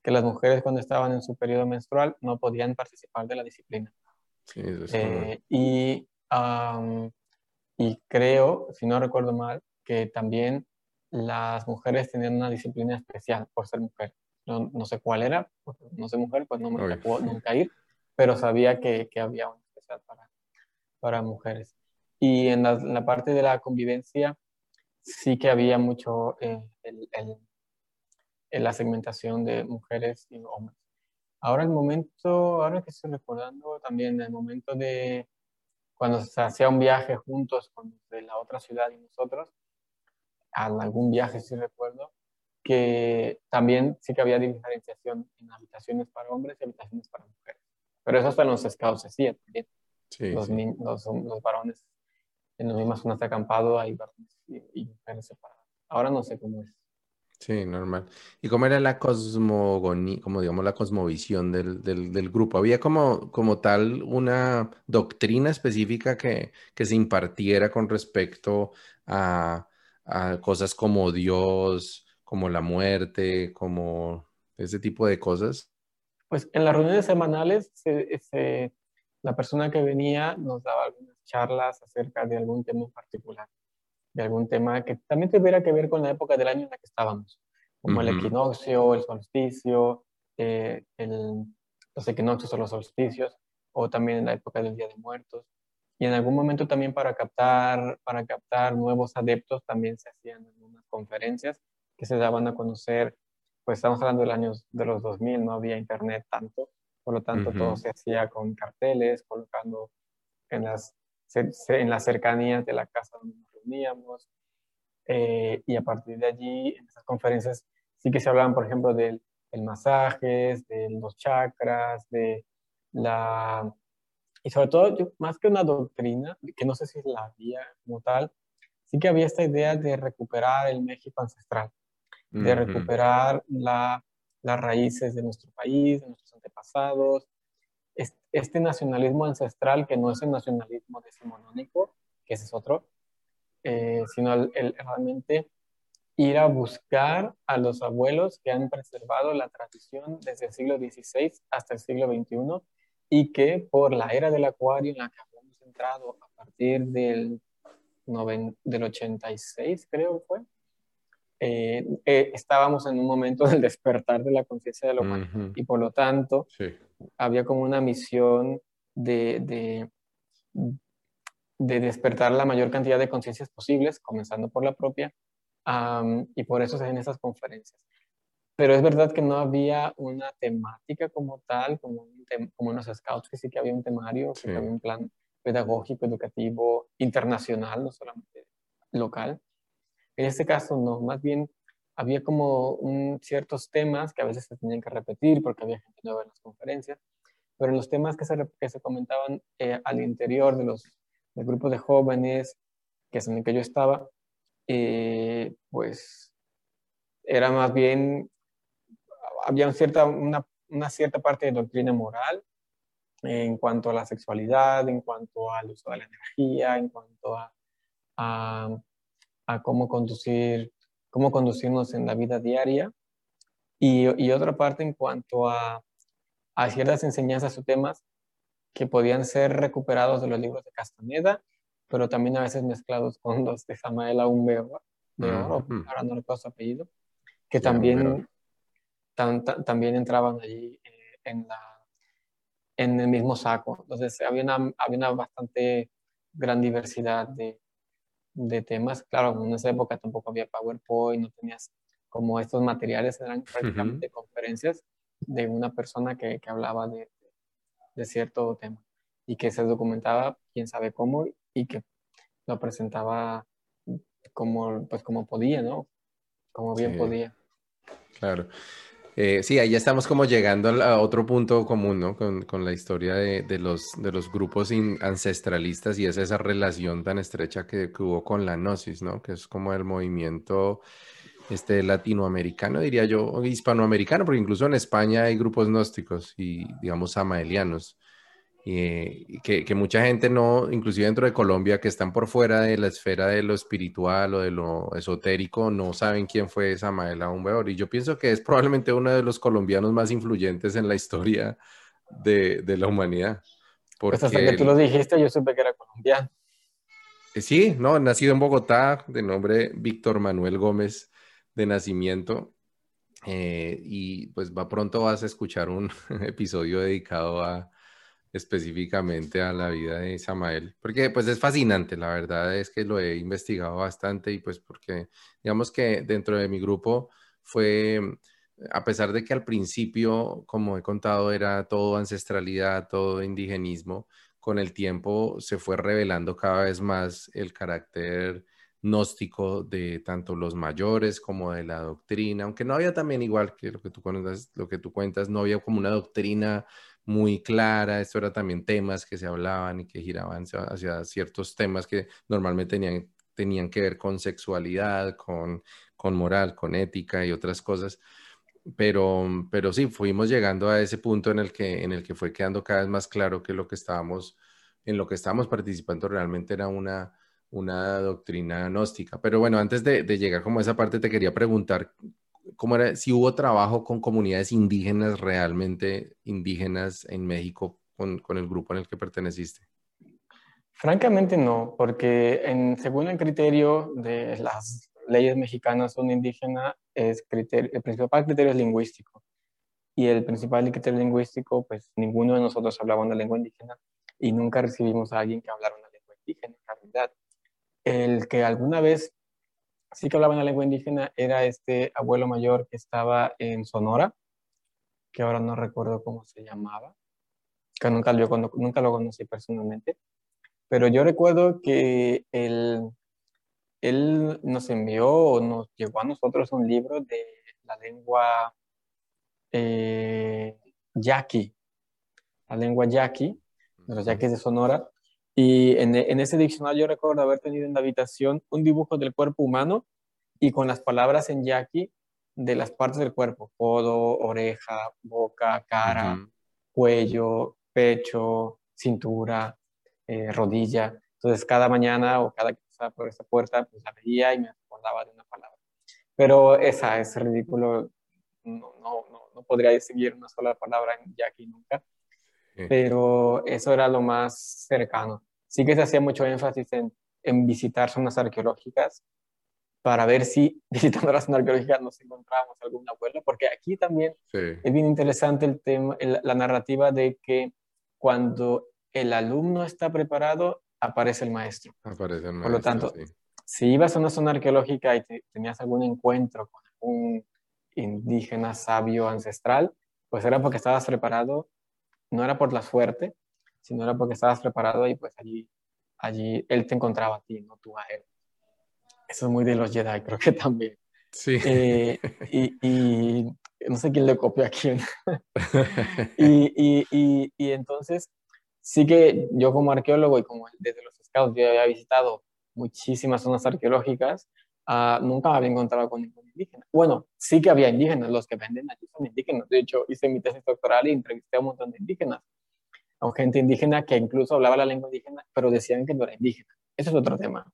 que las mujeres cuando estaban en su periodo menstrual no podían participar de la disciplina. Sí, eh, y, y creo, si no recuerdo mal, que también las mujeres tenían una disciplina especial por ser mujer. No, no sé cuál era, no sé mujer, pues no me puedo nunca ir, pero sabía que, que había una para, para mujeres. Y en la, parte de la convivencia sí que había mucho eh, el, en la segmentación de mujeres y hombres. Ahora el momento, ahora que estoy recordando también el momento de cuando se hacía un viaje juntos con de la otra ciudad y nosotros, algún viaje sí recuerdo, que también sí que había diferenciación en habitaciones para hombres y habitaciones para mujeres. Pero eso hasta en los scouts hacía también. los, los, varones en las mismas zonas de acampado hay varones y, mujeres separadas. Ahora no sé cómo es. Sí, normal. ¿Y cómo era la cosmogonía, como digamos la cosmovisión del, del, del, grupo? ¿Había como, como tal una doctrina específica que, que se impartiera con respecto a, a, cosas como Dios, como la muerte, como ese tipo de cosas? Pues en las reuniones semanales la persona que venía nos daba algunas charlas acerca de algún tema en particular, de algún tema que también tuviera que ver con la época del año en la que estábamos, como el equinoccio, el solsticio, eh, los equinoccios o los solsticios, o también en la época del Día de Muertos. Y en algún momento también para captar, para captar nuevos adeptos también se hacían algunas conferencias que se daban a conocer pues estamos hablando del año de los 2000, no había internet tanto, por lo tanto todo se hacía con carteles, colocando en las, en las cercanías de la casa donde nos reuníamos, eh, y a partir de allí, en esas conferencias, sí que se hablaban, por ejemplo, del, masajes, de los chakras, de la... Y sobre todo, más que una doctrina, que no sé si la había como tal, sí que había esta idea de recuperar el México ancestral de recuperar la, las raíces de nuestro país, de nuestros antepasados, este nacionalismo ancestral que no es el nacionalismo decimonónico, que ese es otro, eh, sino el, realmente ir a buscar a los abuelos que han preservado la tradición desde el siglo XVI hasta el siglo XXI y que por la era del acuario en la que hemos entrado a partir del, del 86, creo que fue, eh, eh, estábamos en un momento del despertar de la conciencia de lo humano y por lo tanto había como una misión de, de, de, despertar la mayor cantidad de conciencias posibles, comenzando por la propia, y por eso se hacen esas conferencias. Pero es verdad que no había una temática como tal, como, como en los scouts, que sí que había un temario, que había un plan pedagógico, educativo, internacional, no solamente local. En este caso no, más bien había como un, ciertos temas que a veces se tenían que repetir porque había gente nueva en las conferencias, pero los temas que se, que se comentaban eh, al interior de los, del grupo de jóvenes, que es en el que yo estaba, eh, pues era más bien, había cierta, una, una, cierta parte de doctrina moral en cuanto a la sexualidad, en cuanto al uso de la energía, en cuanto a, a, a cómo conducir, cómo conducirnos en la vida diaria. Y, y otra parte en cuanto a, a ciertas enseñanzas o temas que podían ser recuperados de los libros de Castaneda, pero también a veces mezclados con los de Samael Aumbeor, de Oro, ahora no recuerdo su apellido, que también, también entraban allí eh, en, la, en el mismo saco. Entonces había una, había una bastante gran diversidad de, de temas. Claro, en esa época tampoco había PowerPoint, no tenías como estos materiales, eran prácticamente conferencias de una persona que, que hablaba de, de, cierto tema y que se documentaba, quién sabe cómo, y que lo presentaba como, pues, como podía, ¿no? Como bien podía. Claro. Eh, sí, ahí ya estamos como llegando a otro punto común, ¿no? Con, con la historia de, de, los, de los grupos ancestralistas y es esa relación tan estrecha que, que, hubo con la gnosis, ¿no? Que es como el movimiento este, latinoamericano, diría yo, hispanoamericano, porque incluso en España hay grupos gnósticos y, digamos, samaelianos, y, que, que, mucha gente no, inclusive dentro de Colombia, que están por fuera de la esfera de lo espiritual o de lo esotérico, no saben quién fue Samael Aumbeor. Y yo pienso que es probablemente uno de los colombianos más influyentes en la historia de, de la humanidad. Porque pues hasta que tú lo dijiste, yo supe que era colombiano. Eh, sí, no, nacido en Bogotá, de nombre Víctor Manuel Gómez de nacimiento. Eh, y pues va pronto vas a escuchar un episodio dedicado a específicamente a la vida de Samael, porque pues es fascinante, la verdad es que lo he investigado bastante y pues porque digamos que dentro de mi grupo fue, a pesar de que al principio, como he contado, era todo ancestralidad, todo indigenismo, con el tiempo se fue revelando cada vez más el carácter gnóstico de tanto los mayores como de la doctrina, aunque no había también igual que lo que tú cuentas, lo que tú cuentas no había como una doctrina muy clara, esto era también temas que se hablaban y que giraban hacia ciertos temas que normalmente tenían, tenían que ver con sexualidad, con, con moral, con ética y otras cosas. Pero, pero sí, fuimos llegando a ese punto en el que, en el que fue quedando cada vez más claro que lo que estábamos, en lo que estábamos participando realmente era una, una doctrina gnóstica. Pero bueno, antes de, llegar como a esa parte, te quería preguntar cómo era, si hubo trabajo con comunidades indígenas realmente indígenas en México con, el grupo en el que perteneciste. Francamente no, porque en, según el criterio de las leyes mexicanas, un indígena es criterio, el principal criterio es lingüístico. Y el principal criterio lingüístico, pues ninguno de nosotros hablaba una lengua indígena y nunca recibimos a alguien que hablara una lengua indígena en realidad el que alguna vez sí que hablaba en la lengua indígena era este abuelo mayor que estaba en Sonora, que ahora no recuerdo cómo se llamaba, que nunca, yo, nunca lo conocí personalmente, pero yo recuerdo que él, él nos envió o nos llegó a nosotros un libro de la lengua eh, yaqui, la lengua yaqui, de los yaquis de Sonora, y en, en, ese diccionario yo recuerdo haber tenido en la habitación un dibujo del cuerpo humano y con las palabras en yaqui de las partes del cuerpo, codo, oreja, boca, cara, cuello, pecho, cintura, eh, rodilla. Entonces cada mañana o cada que pasaba por esa puerta, pues la veía y me acordaba de una palabra. Pero esa es ridículo, no, no, no, no podría seguir una sola palabra en yaqui nunca pero eso era lo más cercano. Sí que se hacía mucho énfasis en, en visitar zonas arqueológicas para ver si visitando las zonas arqueológicas nos encontrábamos algún abuelo, porque aquí también es bien interesante el tema, la narrativa de que cuando el alumno está preparado, aparece el maestro. Aparece el maestro Por lo tanto, si ibas a una zona arqueológica y tenías algún encuentro con un indígena sabio ancestral, pues era porque estabas preparado no era por la suerte, sino era porque estabas preparado y pues allí, allí él te encontraba a ti, no tú a él. Eso es muy de los Jedi, creo que también. Sí. Eh, y, no sé quién le copió a quién. y, y, entonces, sí que yo como arqueólogo y como desde los pecados. Yo había visitado muchísimas zonas arqueológicas, uh, nunca había encontrado con ningún indígena. Bueno, sí que había indígenas, los que venden allí son indígenas. De hecho, hice mi tesis doctoral y entrevisté a un montón de indígenas, a gente indígena que incluso hablaba la lengua indígena, pero decían que no era indígena. Eso es otro tema.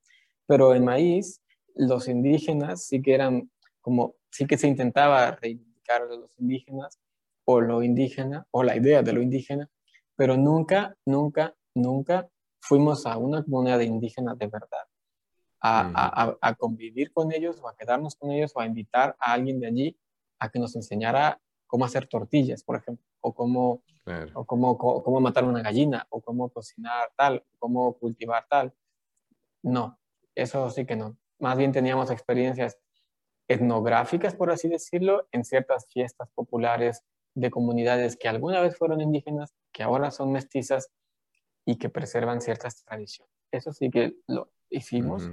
Pero en maíz, los indígenas sí que eran como, sí que se intentaba reivindicar a los indígenas o lo indígena o la idea de lo indígena, pero nunca, nunca, nunca fuimos a una comunidad indígena de verdad. A, a, convivir con ellos o a quedarnos con ellos o a invitar a alguien de allí a que nos enseñara cómo hacer tortillas, por ejemplo, o cómo, o cómo, cómo, matar una gallina, o cómo cocinar tal, cómo cultivar tal. No, eso sí que no. Más bien teníamos experiencias etnográficas, por así decirlo, en ciertas fiestas populares de comunidades que alguna vez fueron indígenas, que ahora son mestizas y que preservan ciertas tradiciones. Eso sí que lo hicimos.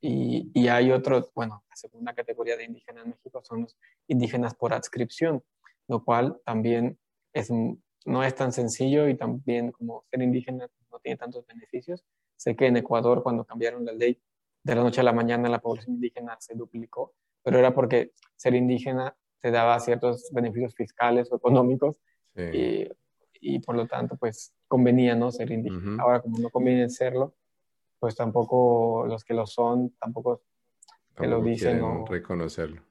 Y, y, hay otro, bueno, la segunda categoría de indígenas en México son los indígenas por adscripción, lo cual también es, no es tan sencillo y también como ser indígena no tiene tantos beneficios. Sé que en Ecuador cuando cambiaron la ley de la noche a la mañana la población indígena se duplicó, pero era porque ser indígena te daba ciertos beneficios fiscales o económicos y, y, por lo tanto pues convenía no ser indígena. Ahora como no conviene serlo, pues tampoco los que lo son tampoco, que lo dicen reconocerlo.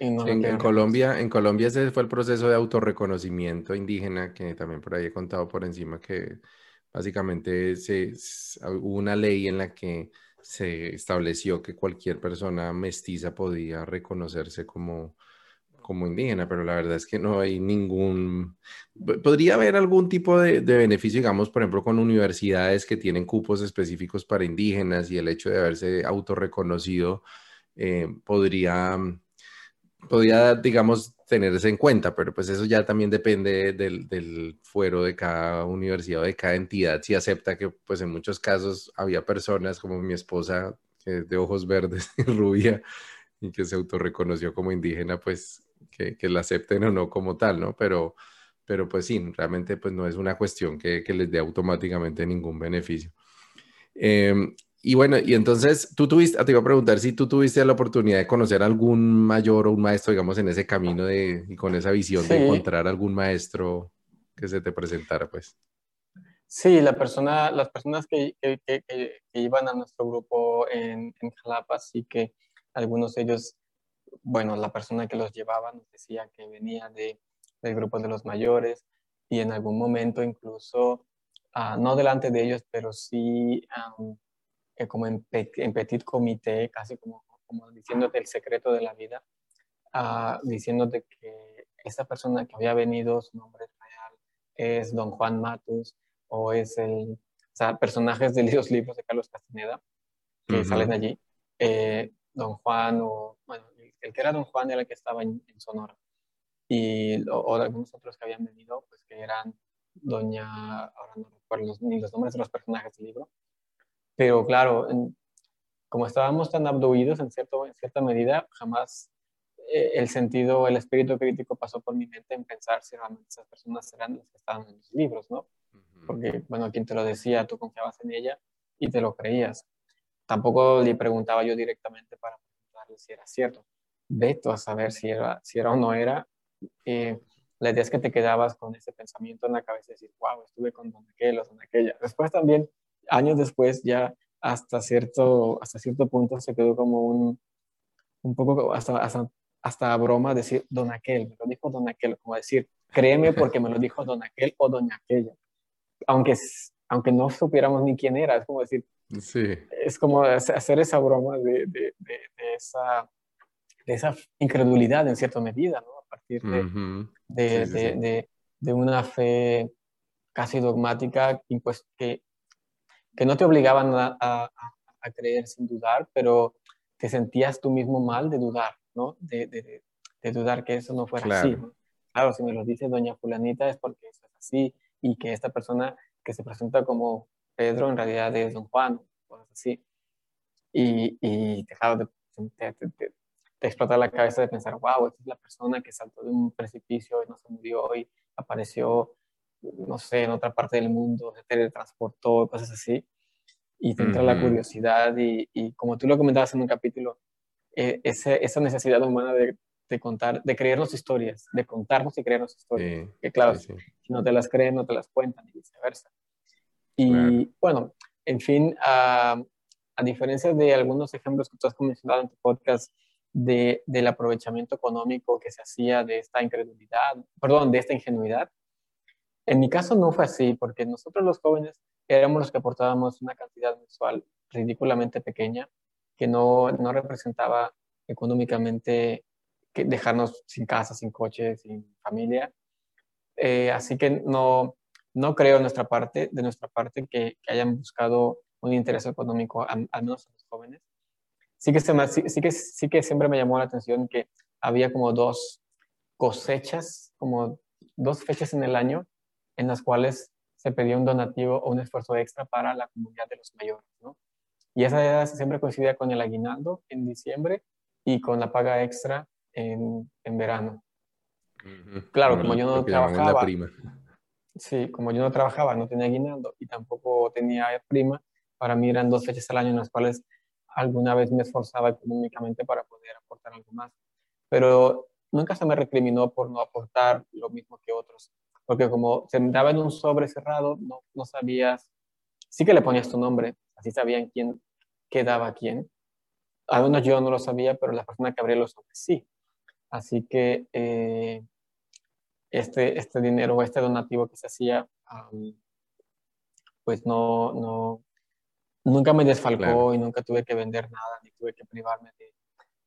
en, Colombia, en Colombia ese fue el proceso de autorreconocimiento indígena que también por ahí he contado por encima que básicamente se, hubo una ley en la que se estableció que cualquier persona mestiza podía reconocerse como, como indígena, pero la verdad es que no hay ningún... Podría haber algún tipo de, beneficio, digamos, por ejemplo, con universidades que tienen cupos específicos para indígenas y el hecho de haberse autorreconocido eh, podría, podría, digamos, tenerse en cuenta, pero pues eso ya también depende del, del, fuero de cada universidad o de cada entidad, si acepta que pues en muchos casos había personas como mi esposa, que es de ojos verdes y rubia, y que se autorreconoció como indígena, pues que, que la acepten o no como tal, ¿no? Pero, pero pues sí, realmente pues no es una cuestión que, que les dé automáticamente ningún beneficio. Eh, y bueno, y entonces tú tuviste, te iba a preguntar si tú tuviste la oportunidad de conocer algún mayor o un maestro, digamos, en ese camino de, y con esa visión de encontrar algún maestro que se te presentara, pues. Sí, la persona, las personas que, que, que, iban a nuestro grupo en, en, Jalapa, sí que algunos de ellos, bueno, la persona que los llevaba nos decía que venía de, del grupo de los mayores y en algún momento incluso, uh, no delante de ellos, pero sí como en, petit comité, casi como, como diciéndote el secreto de la vida, uh, diciéndote que esta persona que había venido, su nombre real es don Juan Matus, o es el, o sea, personajes de los libros de Carlos Castaneda, que salen allí. Eh, don Juan, o, bueno, el que era don Juan era el que estaba en, Sonora. Y o, algunos otros que habían venido, pues que eran doña, ahora no recuerdo ni los nombres de los personajes del libro, pero claro, como estábamos tan abduidos en, cierto, en cierta medida, jamás eh, el sentido, el espíritu crítico pasó por mi mente en pensar si realmente esas personas eran las que estaban en los libros, ¿no? Porque, bueno, quien te lo decía, tú confiabas en ella y te lo creías. Tampoco le preguntaba yo directamente para preguntarle si era cierto. Veto a saber si era, si era o no era. Eh, la idea es que te quedabas con ese pensamiento en la cabeza y decir, wow, estuve con don aquel o don aquella. Después también años después ya hasta cierto, hasta cierto punto se quedó como un, un poco hasta, hasta, hasta broma decir don aquel, me lo dijo don aquel, como decir, créeme porque me lo dijo don aquel o doña aquella. Aunque, aunque no supiéramos ni quién era, es como decir, sí. es como hacer esa broma de, de, de, esa, de esa incredulidad en cierta medida, ¿no? A partir de, de una fe casi dogmática pues, que que no te obligaban a, a, creer sin dudar, pero te sentías tú mismo mal de dudar, ¿no? De, de, de dudar que eso no fuera así. Claro, si me lo dice doña fulanita es porque eso es así y que esta persona que se presenta como Pedro en realidad es don Juan, cosas así. Y, y te, te, te, te, explota la cabeza de pensar, wow, esta es la persona que saltó de un precipicio y no se murió y apareció no sé, en otra parte del mundo, se teletransportó, cosas así. y te entra la curiosidad y, y, como tú lo comentabas en un capítulo, eh, esa necesidad humana de, de, contar, de creernos historias, de contarnos y creernos historias. que claro, si no te las creen, no te las cuentan y viceversa. Y bueno, en fin, a, a, diferencia de algunos ejemplos que tú has mencionado en tu podcast, de, del aprovechamiento económico que se hacía de esta incredulidad, perdón, de esta ingenuidad. En mi caso no fue así, porque nosotros los jóvenes éramos los que aportábamos una cantidad mensual ridículamente pequeña que no, no representaba económicamente dejarnos sin casa, sin coche, sin familia. Eh, así que no, no creo nuestra parte, de nuestra parte que, hayan buscado un interés económico, al, menos a los jóvenes sí que, sí, que, sí que siempre me llamó la atención que había como dos cosechas, como dos fechas en el año en las cuales se pedía un donativo o un esfuerzo extra para la comunidad de los mayores, ¿no? Y esa edad siempre coincidía con el aguinaldo en diciembre y con la paga extra en, en verano. Claro, como yo no trabajaba. Sí, como yo no trabajaba, no tenía aguinaldo y tampoco tenía prima, para mí eran dos fechas al año en las cuales alguna vez me esforzaba económicamente para poder aportar algo más. Pero nunca se me recriminó por no aportar lo mismo que otros, porque como se daba en un sobre cerrado, no, no sabías, sí que le ponías tu nombre, así sabían quién quedaba daba quién. Al menos yo no lo sabía, pero la persona que abría los sobres sí. Así que eh, este, este dinero, este donativo que se hacía, pues no, no, nunca me desfalcó y nunca tuve que vender nada, ni tuve que privarme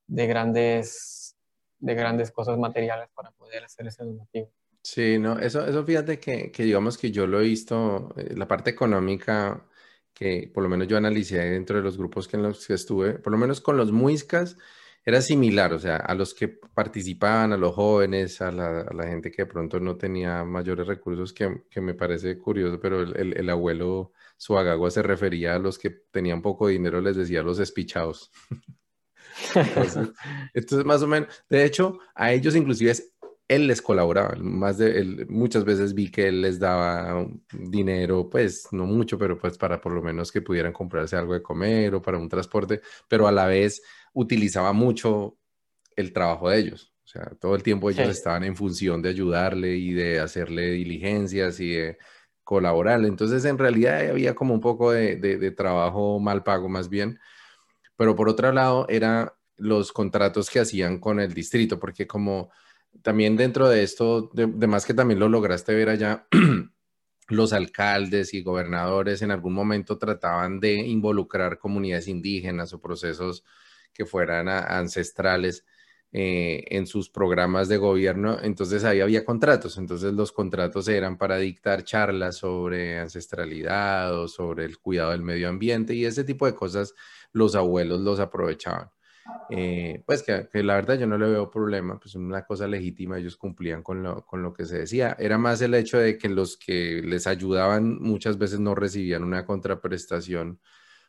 de, grandes, de grandes cosas materiales para poder hacer ese donativo. Sí, no, eso, eso fíjate que, que digamos que yo lo he visto, eh, la parte económica que por lo menos yo analicé dentro de los grupos que en los que estuve, por lo menos con los muiscas, era similar, o sea, a los que participaban, a los jóvenes, a la, gente que de pronto no tenía mayores recursos, que, me parece curioso, pero el, el abuelo su agagua se refería a los que tenían poco dinero, les decía los espichados. entonces, más o menos, de hecho, a ellos inclusive él les colaboraba, muchas veces vi que él les daba dinero, pues no mucho, pero pues para por lo menos que pudieran comprarse algo de comer o para un transporte, pero a la vez utilizaba mucho el trabajo de ellos. O sea, todo el tiempo ellos estaban en función de ayudarle y de hacerle diligencias y de colaborar. Entonces, en realidad había como un poco de, trabajo mal pago más bien, pero por otro lado, era los contratos que hacían con el distrito, porque como también dentro de esto, de, más que también lo lograste ver allá, los alcaldes y gobernadores en algún momento trataban de involucrar comunidades indígenas o procesos que fueran ancestrales eh, en sus programas de gobierno, entonces ahí había contratos, entonces los contratos eran para dictar charlas sobre ancestralidad o sobre el cuidado del medio ambiente y ese tipo de cosas los abuelos los aprovechaban. Eh, pues que, la verdad yo no le veo problema, pues una cosa legítima, ellos cumplían con lo, con lo que se decía. Era más el hecho de que los que les ayudaban muchas veces no recibían una contraprestación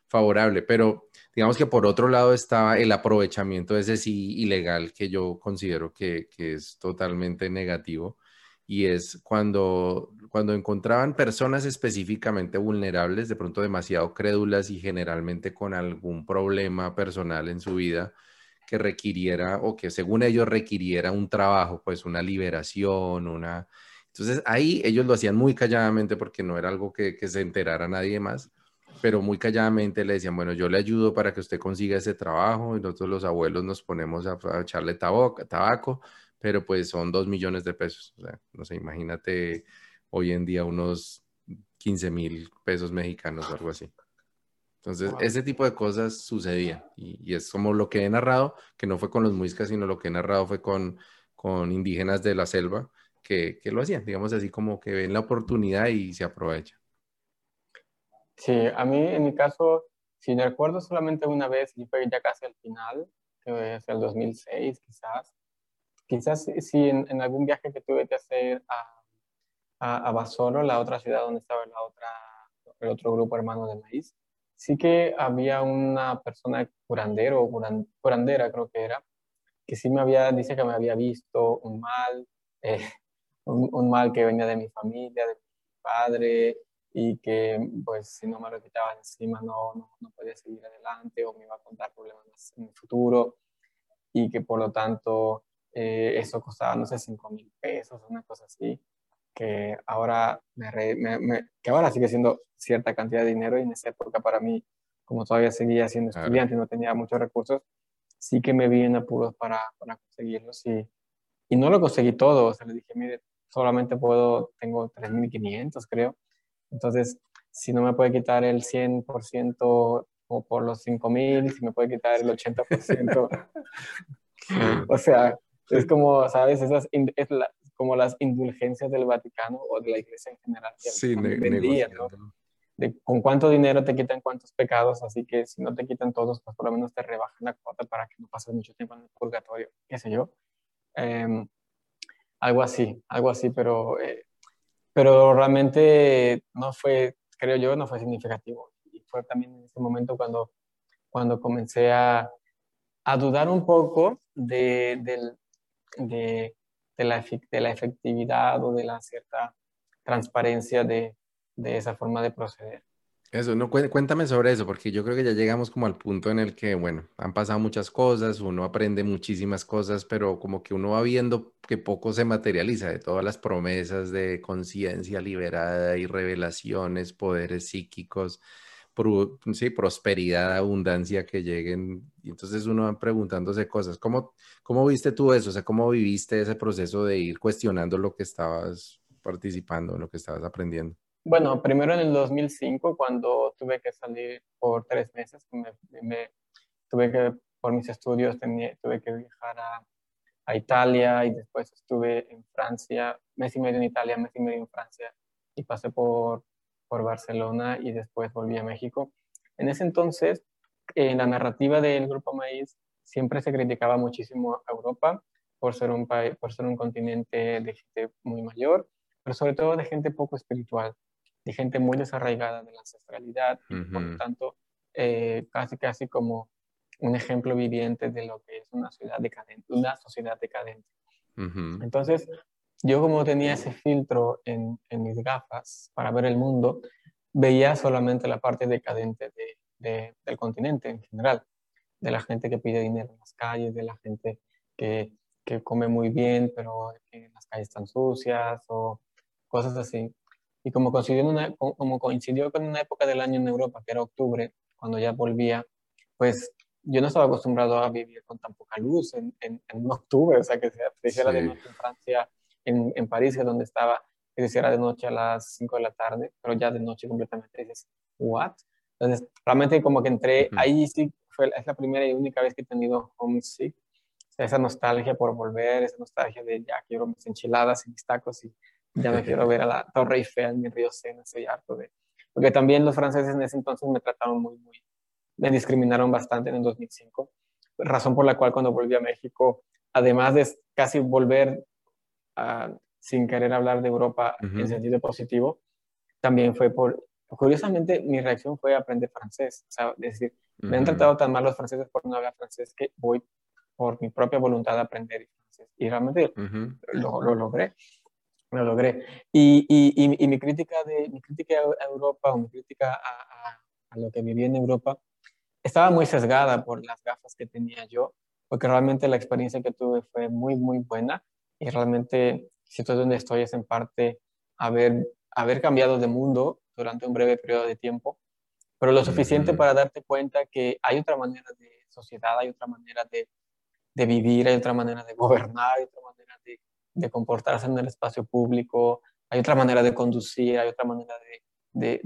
favorable, pero digamos que por otro lado estaba el aprovechamiento ese sí ilegal que yo considero que, es totalmente negativo y es cuando, cuando encontraban personas específicamente vulnerables, de pronto demasiado crédulas y generalmente con algún problema personal en su vida que requiriera o que según ellos requiriera un trabajo, pues una liberación, una... Entonces ahí ellos lo hacían muy calladamente porque no era algo que, que se enterara nadie más pero muy calladamente le decían, bueno, yo le ayudo para que usted consiga ese trabajo y nosotros los abuelos nos ponemos a, echarle tabaco, tabaco, pero pues son dos millones de pesos. O sea, no sé, imagínate hoy en día unos 15 mil pesos mexicanos o algo así. Entonces, ese tipo de cosas sucedían y, es como lo que he narrado, que no fue con los muiscas, sino lo que he narrado fue con, con indígenas de la selva que, que lo hacían, digamos así como que ven la oportunidad y se aprovechan. Sí, a mí en mi caso, si recuerdo solamente una vez, y fue ya casi al final, que es el 2006 quizás, quizás sí en, en, algún viaje que tuve que hacer a, a, a, Basoro, la otra ciudad donde estaba la otra, el otro grupo hermano de maíz, sí que había una persona curandero o curandera creo que era, que sí me había, dice que me había visto un mal, eh, un, un, mal que venía de mi familia, de mi padre, y que pues si no me lo quitaba encima no, no, no, podía seguir adelante o me iba a contar problemas en el futuro y que por lo tanto eh, eso costaba, no sé, 5 mil pesos, una cosa así, que ahora, me, me, que ahora sigue siendo cierta cantidad de dinero y en esa época para mí, como todavía seguía siendo estudiante y no tenía muchos recursos, sí que me vi en apuros para, para conseguirlos y, y no lo conseguí todo, o sea, le dije, mire, solamente puedo, tengo 3.500 creo, entonces, si no me puede quitar el 100% o por los 5.000, si me puede quitar el 80%, o sea, es como, ¿sabes? Esas es como las indulgencias del Vaticano o de la Iglesia en general. sí, De con cuánto dinero te quitan cuántos pecados, así que si no te quitan todos, pues por lo menos te rebajan la cuota para que no pases mucho tiempo en el purgatorio, qué sé yo. Em, algo así, algo así, pero, eh, pero realmente no fue, creo yo, no fue significativo. Y fue también en ese momento cuando, cuando comencé a, a dudar un poco de, de, de, la, de la efectividad o de la cierta transparencia de, de esa forma de proceder. Eso, no, cuéntame sobre eso, porque yo creo que ya llegamos como al punto en el que, bueno, han pasado muchas cosas, uno aprende muchísimas cosas, pero como que uno va viendo que poco se materializa de todas las promesas de conciencia liberada y revelaciones, poderes psíquicos, sí, prosperidad, abundancia que lleguen. Y entonces uno va preguntándose cosas. ¿Cómo, ¿Cómo viste tú eso? O sea, ¿cómo viviste ese proceso de ir cuestionando lo que estabas participando, lo que estabas aprendiendo? Bueno, primero en el 2005, cuando tuve que salir por tres meses, me, tuve que, por mis estudios, tuve que viajar a, a, Italia y después estuve en Francia, mes y medio en Italia, mes y medio en Francia y pasé por por Barcelona y después volví a México. En ese entonces, en la narrativa del Grupo Maíz, siempre se criticaba muchísimo a Europa por ser un, país, por ser un continente de gente muy mayor, pero sobre todo de gente poco espiritual, de gente muy desarraigada de la ancestralidad y por lo tanto eh, casi casi como un ejemplo viviente de lo que es una ciudad decadente, una sociedad decadente. Entonces, yo como tenía ese filtro en, en, mis gafas para ver el mundo, veía solamente la parte decadente de, del continente en general, de la gente que pide dinero en las calles, de la gente que, que come muy bien, pero que las calles están sucias o cosas así. Y como coincidió, una, como coincidió con una época del año en Europa, que era octubre, cuando ya volvía, pues yo no estaba acostumbrado a vivir con tan poca luz en, en, en octubre, o sea, que se hiciera de noche en Francia en, en París, donde estaba, que se hiciera de noche a las 5 de la tarde, pero ya de noche completamente dices, ¿what? Entonces, realmente como que entré, ahí sí fue, es la primera y única vez que he tenido homesick, esa nostalgia por volver, esa nostalgia de ya quiero mis enchiladas y mis tacos y ya me quiero ver a la Torre Eiffel, mi río Sena, estoy harto de... Porque también los franceses en ese entonces me trataron muy, muy, me discriminaron bastante en el 2005, razón por la cual cuando volví a México, además de casi volver sin querer hablar de Europa en sentido positivo, también fue por, curiosamente, mi reacción fue aprender francés. O sea, es decir, me han tratado tan mal los franceses por no hablar francés que voy por mi propia voluntad a aprender francés. Y realmente lo, lo, logré. Lo logré. Y, y, y, mi crítica de mi crítica a Europa o mi crítica a, a, lo que viví en Europa estaba muy sesgada por las gafas que tenía yo, porque realmente la experiencia que tuve fue muy, muy buena y realmente si estoy donde estoy es en parte haber, haber cambiado de mundo durante un breve periodo de tiempo, pero lo suficiente para darte cuenta que hay otra manera de sociedad, hay otra manera de, de vivir, hay otra manera de gobernar, hay otra manera de, de, comportarse en el espacio público, hay otra manera de conducir, hay otra manera de,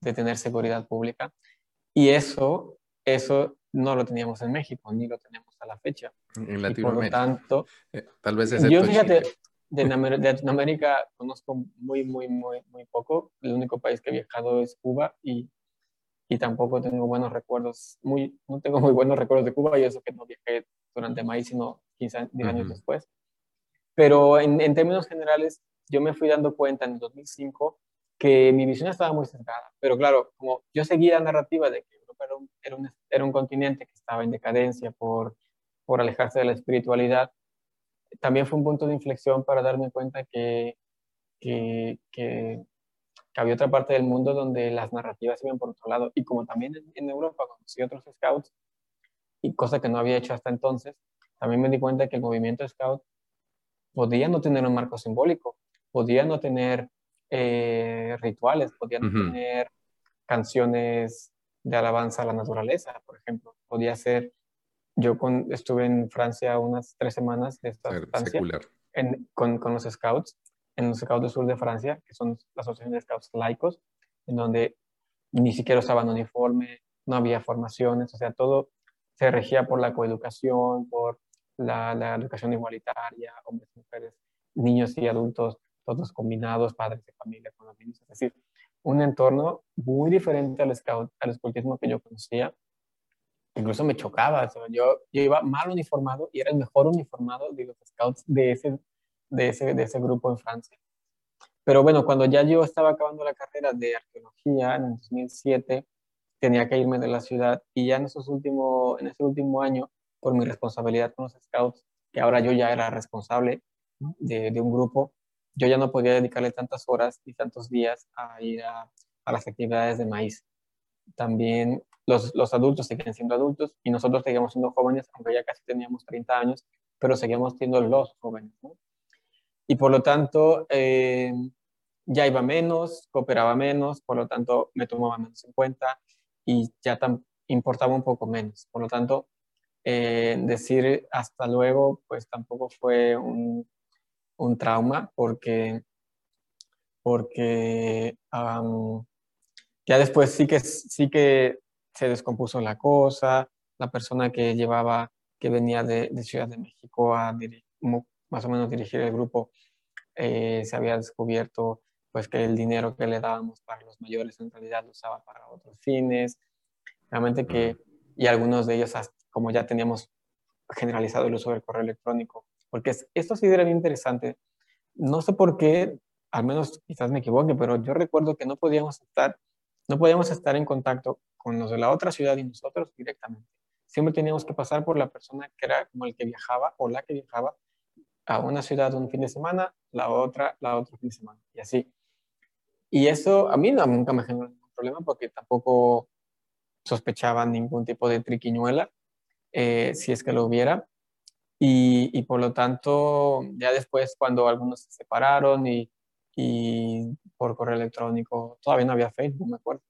de tener seguridad pública. Y eso, eso no lo teníamos en México, ni lo tenemos a la fecha. En Latinoamérica. por lo tanto, eh, tal vez yo fíjate, de, Latinoamérica conozco muy, muy, muy, muy poco. El único país que he viajado es Cuba y, y tampoco tengo buenos recuerdos, muy, no tengo muy buenos recuerdos de Cuba y eso que no viajé durante maíz, sino 15 años después. Pero en, en, términos generales, yo me fui dando cuenta en el 2005 que mi visión estaba muy cercana. Pero claro, como yo seguía la narrativa de que Europa era un, era un, era un continente que estaba en decadencia por, por alejarse de la espiritualidad, también fue un punto de inflexión para darme cuenta que, que, que había otra parte del mundo donde las narrativas iban por otro lado. Y como también en, Europa conocí otros scouts, y cosa que no había hecho hasta entonces, también me di cuenta que el movimiento scout podía no tener un marco simbólico, podía no tener eh, rituales, podía no tener canciones de alabanza a la naturaleza, por ejemplo. Podía ser, yo con, estuve en Francia unas tres semanas de esta estancia con, con los scouts en los Scouts del Sur de Francia, que son la asociación de Scouts laicos, en donde ni siquiera usaban uniforme, no había formaciones, o sea, todo se regía por la coeducación, por la, educación igualitaria, hombres mujeres, niños y adultos, todos combinados, padres de familia con los niños, es decir, un entorno muy diferente al, scout, al escultismo que yo conocía, incluso me chocaba, yo, yo iba mal uniformado y era el mejor uniformado de los scouts de ese, de ese, de ese grupo en Francia. Pero bueno, cuando ya yo estaba acabando la carrera de arqueología en el 2007, tenía que irme de la ciudad y ya en, esos últimos, en ese último año, por mi responsabilidad con los scouts, que ahora yo ya era responsable de, de un grupo, yo ya no podía dedicarle tantas horas y tantos días a ir a, a las actividades de maíz. También los, los, adultos siguen siendo adultos y nosotros seguimos siendo jóvenes, aunque ya casi teníamos 30 años, pero seguimos siendo los jóvenes. ¿no? y por lo tanto eh, ya iba menos, cooperaba menos, por lo tanto me tomaba menos en cuenta y ya importaba un poco menos. Por lo tanto, eh, decir hasta luego, pues tampoco fue un, un trauma porque, porque ya después sí que, sí que se descompuso la cosa, la persona que llevaba, que venía de, de Ciudad de México a más o menos dirigir el grupo, eh, se había descubierto pues que el dinero que le dábamos para los mayores en realidad lo usaba para otros fines, realmente que, y algunos de ellos, como ya teníamos generalizado el uso del correo electrónico, porque esto sí era bien interesante, no sé por qué, al menos quizás me equivoque, pero yo recuerdo que no podíamos estar, no podíamos estar en contacto con los de la otra ciudad y nosotros directamente. Siempre teníamos que pasar por la persona que era como el que viajaba o la que viajaba a una ciudad un fin de semana, la otra, la otra fin de semana, y así. Y eso a mí nunca me generó ningún problema porque tampoco sospechaba ningún tipo de triquiñuela, eh, si es que lo hubiera. Y, y, por lo tanto, ya después cuando algunos se separaron y, y por correo electrónico, todavía no había Facebook, me acuerdo.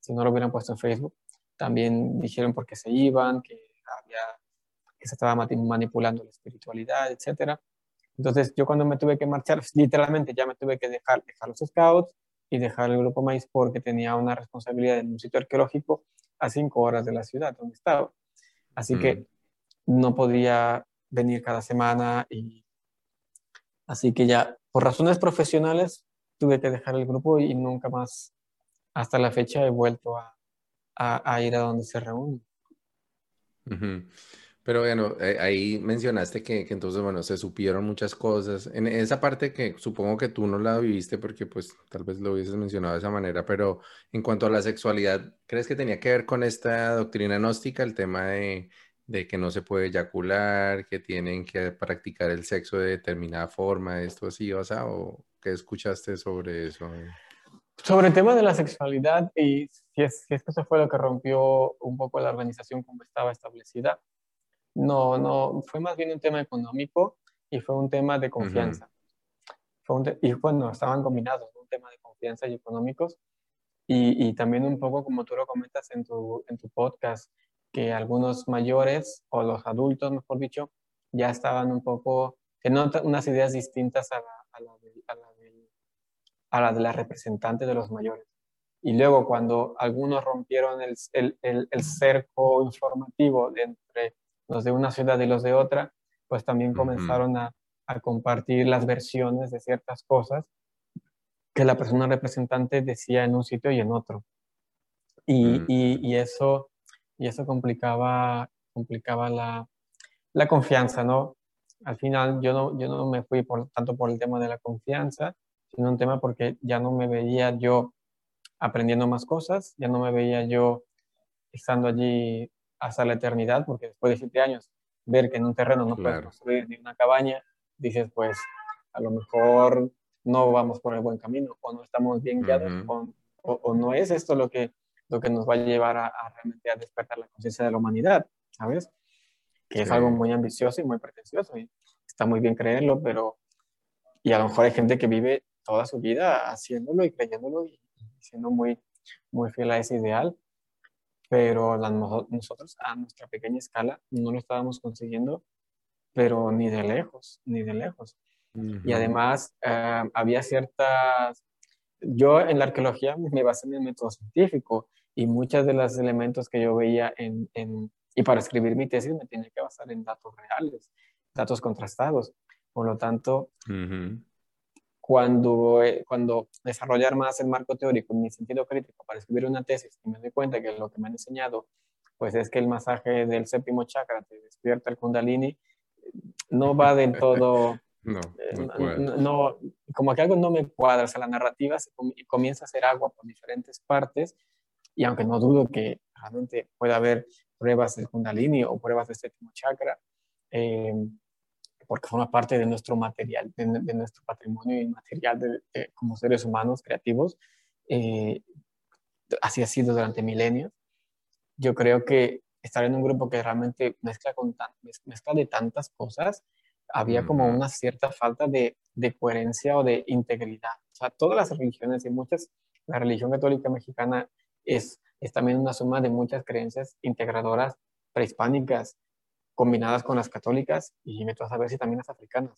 Si no lo hubieran puesto en Facebook, también dijeron por qué se iban, que había que se estaba manipulando la espiritualidad, etc. Entonces yo cuando me tuve que marchar, literalmente ya me tuve que dejar, dejar los scouts y dejar el grupo maíz porque tenía una responsabilidad en un sitio arqueológico a cinco horas de la ciudad donde estaba. Así que no podía venir cada semana y así que ya por razones profesionales tuve que dejar el grupo y nunca más hasta la fecha he vuelto a, a, ir a donde se reúnen. Pero bueno, eh, ahí mencionaste que, que, entonces, bueno, se supieron muchas cosas. En esa parte que supongo que tú no la viviste porque pues tal vez lo hubieses mencionado de esa manera, pero en cuanto a la sexualidad, ¿crees que tenía que ver con esta doctrina gnóstica, el tema de, de que no se puede eyacular, que tienen que practicar el sexo de determinada forma, esto así, o sea, o qué escuchaste sobre eso? Sobre el tema de la sexualidad y si es, si es que eso fue lo que rompió un poco la organización como estaba establecida no, no, fue más bien un tema económico y fue un tema de confianza. fue y bueno, estaban combinados, un tema de confianza y económicos. Y, y, también un poco como tú lo comentas en tu, en tu podcast, que algunos mayores o los adultos, mejor dicho, ya estaban un poco, teniendo unas ideas distintas a la, a la, de, a la, de, a la de la representante de los mayores. Y luego cuando algunos rompieron el, el, el, el cerco informativo de entre los de una ciudad y los de otra, pues también comenzaron a, a, compartir las versiones de ciertas cosas que la persona representante decía en un sitio y en otro. Y, y, y eso, y eso complicaba, complicaba la, la, confianza, ¿no? Al final yo no, yo no me fui por, tanto por el tema de la confianza, sino un tema porque ya no me veía yo aprendiendo más cosas, ya no me veía yo estando allí hasta la eternidad, porque después de siete años, ver que en un terreno no puedes construir ni una cabaña, dices, pues a lo mejor no vamos por el buen camino o no estamos bien guiados o, no es esto lo que, lo que nos va a llevar a, realmente a despertar la conciencia de la humanidad, ¿sabes? Que es algo muy ambicioso y muy pretencioso y está muy bien creerlo, pero y a lo mejor hay gente que vive toda su vida haciéndolo y creyéndolo y, siendo muy, muy fiel a ese ideal, pero nosotros a nuestra pequeña escala no lo estábamos consiguiendo, pero ni de lejos, ni de lejos. Y además eh, había ciertas yo en la arqueología me basé en el método científico y muchos de los elementos que yo veía en, y para escribir mi tesis me tenía que basar en datos reales, datos contrastados. Por lo tanto, cuando, eh, cuando desarrollar más el marco teórico en mi sentido crítico para escribir una tesis y me doy cuenta que lo que me han enseñado pues es que el masaje del séptimo chakra te despierta el kundalini, no va del todo no, eh, no, como que algo no me cuadra, o sea, la narrativa se comienza a hacer agua por diferentes partes y aunque no dudo que realmente pueda haber pruebas de Kundalini o pruebas de séptimo chakra, eh, porque forma parte de nuestro material, de, nuestro patrimonio inmaterial de, como seres humanos creativos, eh, así ha sido durante milenios. Yo creo que estar en un grupo que realmente mezcla, con mezcla de tantas cosas había como una cierta falta de, de, coherencia o de integridad. O sea, todas las religiones y muchas, la religión católica mexicana es, es también una suma de muchas creencias integradoras prehispánicas combinadas con las católicas y me a saber si también las africanas.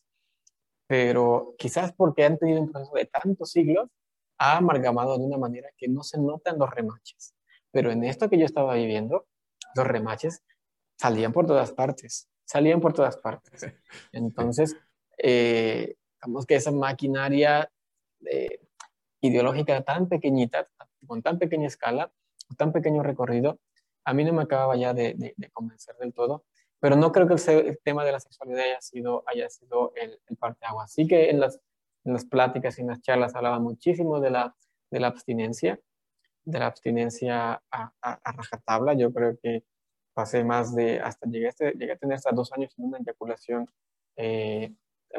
Pero quizás porque han tenido un proceso de tantos siglos, ha amalgamado de una manera que no se notan los remaches. Pero en esto que yo estaba viviendo, los remaches salían por todas partes salían por todas partes. Entonces, eh, digamos que esa maquinaria eh, ideológica tan pequeñita, con tan pequeña escala, tan pequeño recorrido, a mí no me acababa ya de, convencer del todo, pero no creo que el, tema de la sexualidad haya sido, haya sido el, el agua. Sí que en las, en las pláticas y en las charlas hablaba muchísimo de la, de la abstinencia, de la abstinencia a, a rajatabla. Yo creo que pasé más de, hasta llegué a, este, llegué a tener hasta dos años en una eyaculación eh,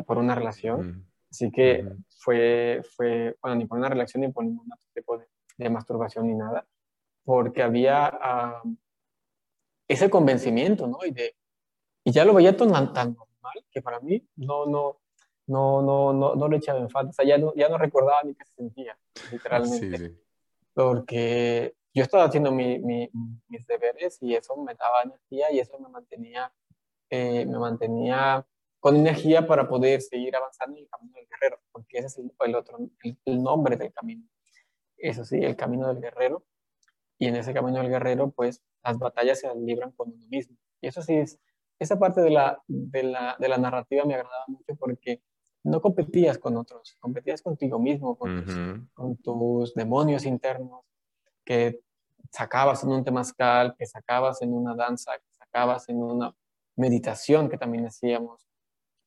por una relación. Así que fue, fue, bueno, ni por una relación ni por ningún tipo de, masturbación ni nada, porque había ese convencimiento, ¿no? Y, de, y ya lo veía tan, tan normal que para mí no, no, no, no, no, no lo echaba en falta. O sea, ya no, ya no recordaba ni qué se sentía, literalmente. Sí, sí. Porque yo estaba haciendo mi, mis deberes y eso me daba energía y eso me mantenía, eh, me mantenía con energía para poder seguir avanzando en el camino del guerrero, porque ese es el, otro, el, nombre del camino. Eso sí, el camino del guerrero. Y en ese camino del guerrero, pues las batallas se libran con uno mismo. Y eso sí es, esa parte de la, de la, de la narrativa me agradaba mucho porque no competías con otros, competías contigo mismo, con, con tus demonios internos, que sacabas en un temazcal, que sacabas en una danza, que sacabas en una meditación que también hacíamos.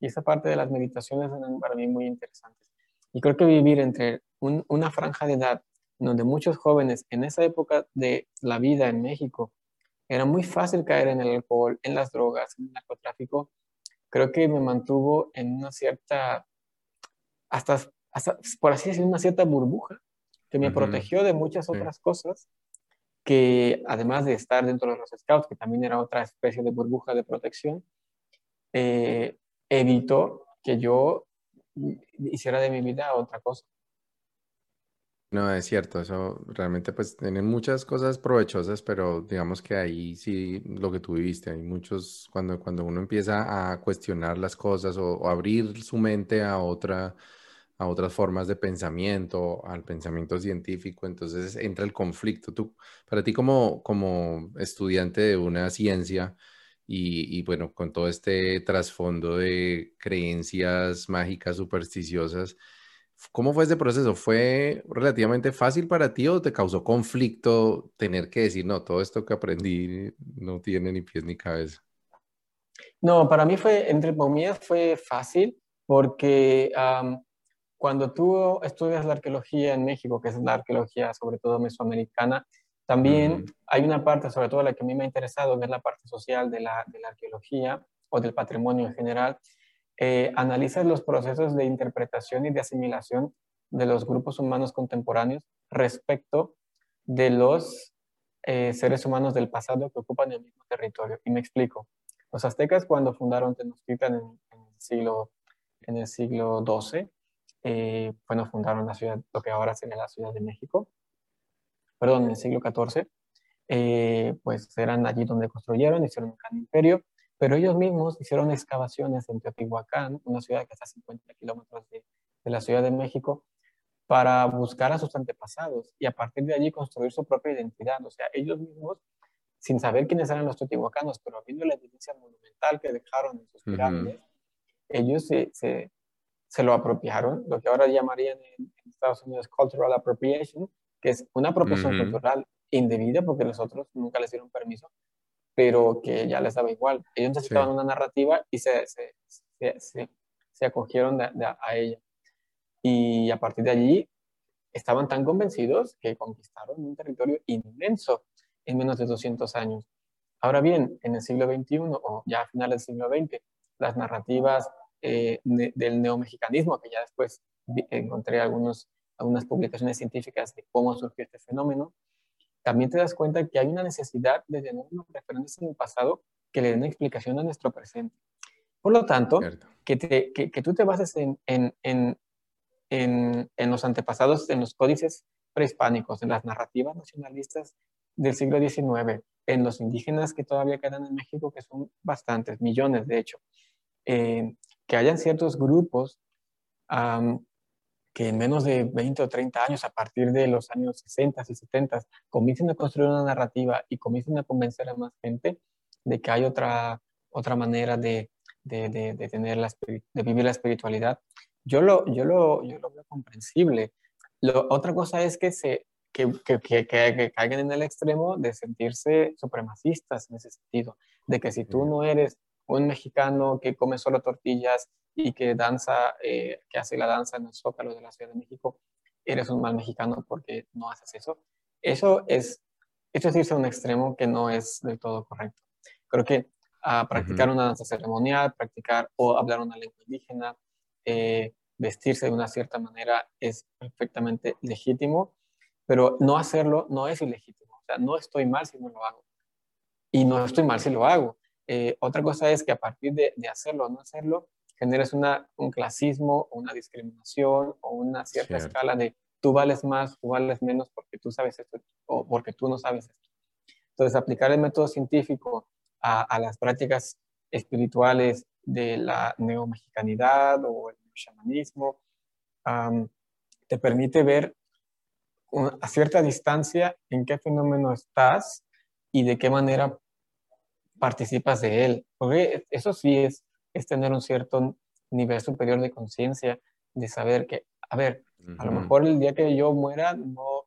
Y esa parte de las meditaciones eran para mí muy interesantes. Y creo que vivir entre una franja de edad donde muchos jóvenes en esa época de la vida en México era muy fácil caer en el alcohol, en las drogas, en el narcotráfico, creo que me mantuvo en una cierta, hasta, hasta por así decirlo, una cierta burbuja que me protegió de muchas otras cosas que además de estar dentro de los scouts, que también era otra especie de burbuja de protección, eh, evitó que yo hiciera de mi vida otra cosa. No, es cierto, eso realmente pues tienen muchas cosas provechosas, pero digamos que ahí sí lo que tú viviste, hay muchos, cuando, cuando uno empieza a cuestionar las cosas o abrir su mente a otra, a otras formas de pensamiento, al pensamiento científico, entonces entra el conflicto. Tú, para ti como, como estudiante de una ciencia y, bueno, con todo este trasfondo de creencias mágicas, supersticiosas, ¿cómo fue ese proceso? ¿Fue relativamente fácil para ti o te causó conflicto tener que decir, no, todo esto que aprendí no tiene ni pies ni cabeza? No, para mí fue, entre comillas, fue fácil porque cuando tú estudias la arqueología en México, que es la arqueología sobre todo mesoamericana, también hay una parte, sobre todo la que a mí me ha interesado, que es la parte social de la, de la arqueología o del patrimonio en general, eh, analiza los procesos de interpretación y de asimilación de los grupos humanos contemporáneos respecto de los eh, seres humanos del pasado que ocupan el mismo territorio. Y me explico. Los aztecas cuando fundaron Tenochtitlan en, el siglo en el siglo XII, eh, bueno, fundaron la ciudad, lo que ahora sería la Ciudad de México, perdón, en el siglo XIV, eh, pues eran allí donde construyeron, hicieron un gran imperio, pero ellos mismos hicieron excavaciones en Teotihuacán, una ciudad que está a 50 kilómetros de, de la Ciudad de México, para buscar a sus antepasados y a partir de allí construir su propia identidad. O sea, ellos mismos, sin saber quiénes eran los teotihuacanos, pero viendo la evidencia monumental que dejaron en sus pirámides, ellos se, se, se, lo apropiaron, lo que ahora llamarían en, Estados Unidos cultural appropriation, que es una apropiación cultural indebida porque los otros nunca les dieron permiso, pero que ya les daba igual. Ellos necesitaban una narrativa y se, se, se acogieron a ella. Y a partir de allí estaban tan convencidos que conquistaron un territorio inmenso en menos de 200 años. Ahora bien, en el siglo XXI o ya a finales del siglo XX, las narrativas eh, del neomexicanismo, que ya después encontré algunos, algunas publicaciones científicas de cómo surgió este fenómeno, también te das cuenta que hay una necesidad de tener unos referentes en el pasado que le den explicación a nuestro presente. Por lo tanto, que, que, que, tú te bases en, en, en, los antepasados, en los códices prehispánicos, en las narrativas nacionalistas del siglo XIX, en los indígenas que todavía quedan en México, que son bastantes, millones de hecho, eh, que hayan ciertos grupos que en menos de 20 o 30 años, a partir de los años 60 y 70, comiencen a construir una narrativa y comiencen a convencer a más gente de que hay otra, otra manera de, de, de, tener la, de vivir la espiritualidad, yo lo, yo lo, yo lo veo comprensible. Lo, otra cosa es que, se, que, que, que, que, caigan en el extremo de sentirse supremacistas en ese sentido, de que si tú no eres un mexicano que come solo tortillas y que danza, eh, que hace la danza en el Zócalo de la Ciudad de México, eres un mal mexicano porque no haces eso. Eso es, eso es irse a un extremo que no es del todo correcto. Creo que a practicar una danza ceremonial, practicar o hablar una lengua indígena, eh, vestirse de una cierta manera es perfectamente legítimo, pero no hacerlo no es ilegítimo. O sea, no estoy mal si no lo hago. Y no estoy mal si lo hago. Eh, otra cosa es que a partir de, hacerlo o no hacerlo, generes una, un clasismo o una discriminación o una cierta escala de tú vales más, tú vales menos porque tú sabes esto o porque tú no sabes esto. Entonces, aplicar el método científico a, a las prácticas espirituales de la neomexicanidad o el shamanismo, te permite ver a cierta distancia en qué fenómeno estás y de qué manera participas de él. Porque eso sí es, es tener un cierto nivel superior de conciencia, de saber que, a ver, a lo mejor el día que yo muera, no,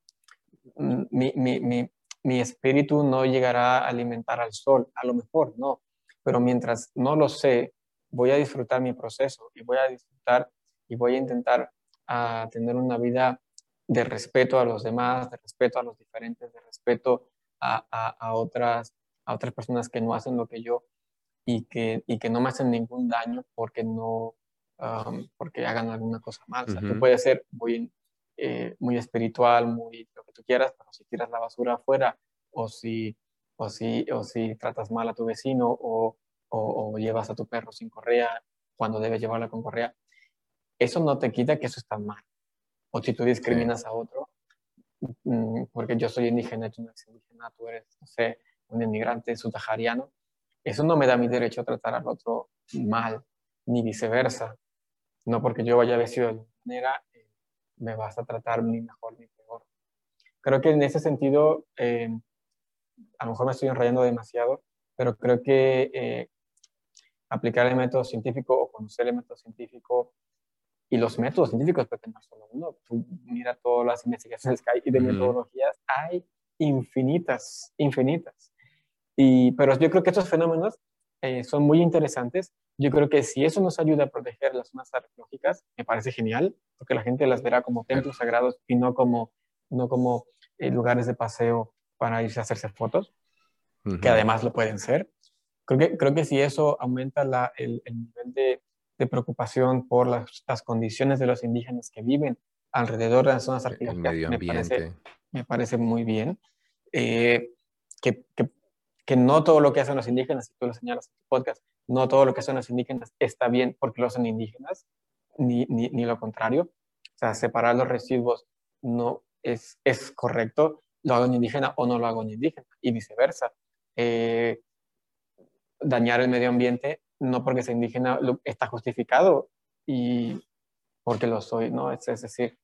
mi, mi, mi, mi espíritu no llegará a alimentar al sol, a lo mejor no, pero mientras no lo sé, voy a disfrutar mi proceso y voy a disfrutar y voy a intentar a tener una vida de respeto a los demás, de respeto a los diferentes, de respeto a, a, otras, a otras personas que no hacen lo que yo y que, y que no me hacen ningún daño porque no porque hagan alguna cosa mal. O sea, tú puedes ser muy, eh, muy espiritual, muy lo que tú quieras, pero si tiras la basura afuera o si, o si, o si tratas mal a tu vecino o o, llevas a tu perro sin correa cuando debes llevarla con correa, eso no te quita que eso está mal. O si tú discriminas a otro, mm, porque yo soy indígena, tú no eres indígena, tú eres, no sé, un inmigrante subsahariano, eso no me da mi derecho a tratar al otro mal, ni viceversa. No porque yo vaya vestido de alguna manera, eh, me vas a tratar ni mejor ni peor. Creo que en ese sentido, eh, a lo mejor me estoy enrayando demasiado, pero creo que eh, aplicar el método científico o conocer el método científico y los métodos científicos, porque no solo uno, tú mira todas las investigaciones que hay y de metodologías, hay infinitas, infinitas. Y, pero yo creo que estos fenómenos eh, son muy interesantes. Yo creo que si eso nos ayuda a proteger las zonas arqueológicas, me parece genial, porque la gente las verá como templos sagrados y no como, no como eh, lugares de paseo para irse a hacerse fotos, que además lo pueden ser. Creo que, creo que si eso aumenta la, el, el, nivel de, de preocupación por las, las, condiciones de los indígenas que viven alrededor de las zonas arqueológicas. Me parece, me parece muy bien. Eh, que, que, que, no todo lo que hacen los indígenas, y tú lo señalas en tu podcast, no todo lo que hacen los indígenas está bien porque lo hacen indígenas, ni, ni, ni lo contrario. O sea, separar los residuos no es, es correcto, lo hago en indígena o no lo hago en indígena, y viceversa. Eh, dañar el medio ambiente no porque sea indígena está justificado y porque lo soy, ¿no? Es, es decir,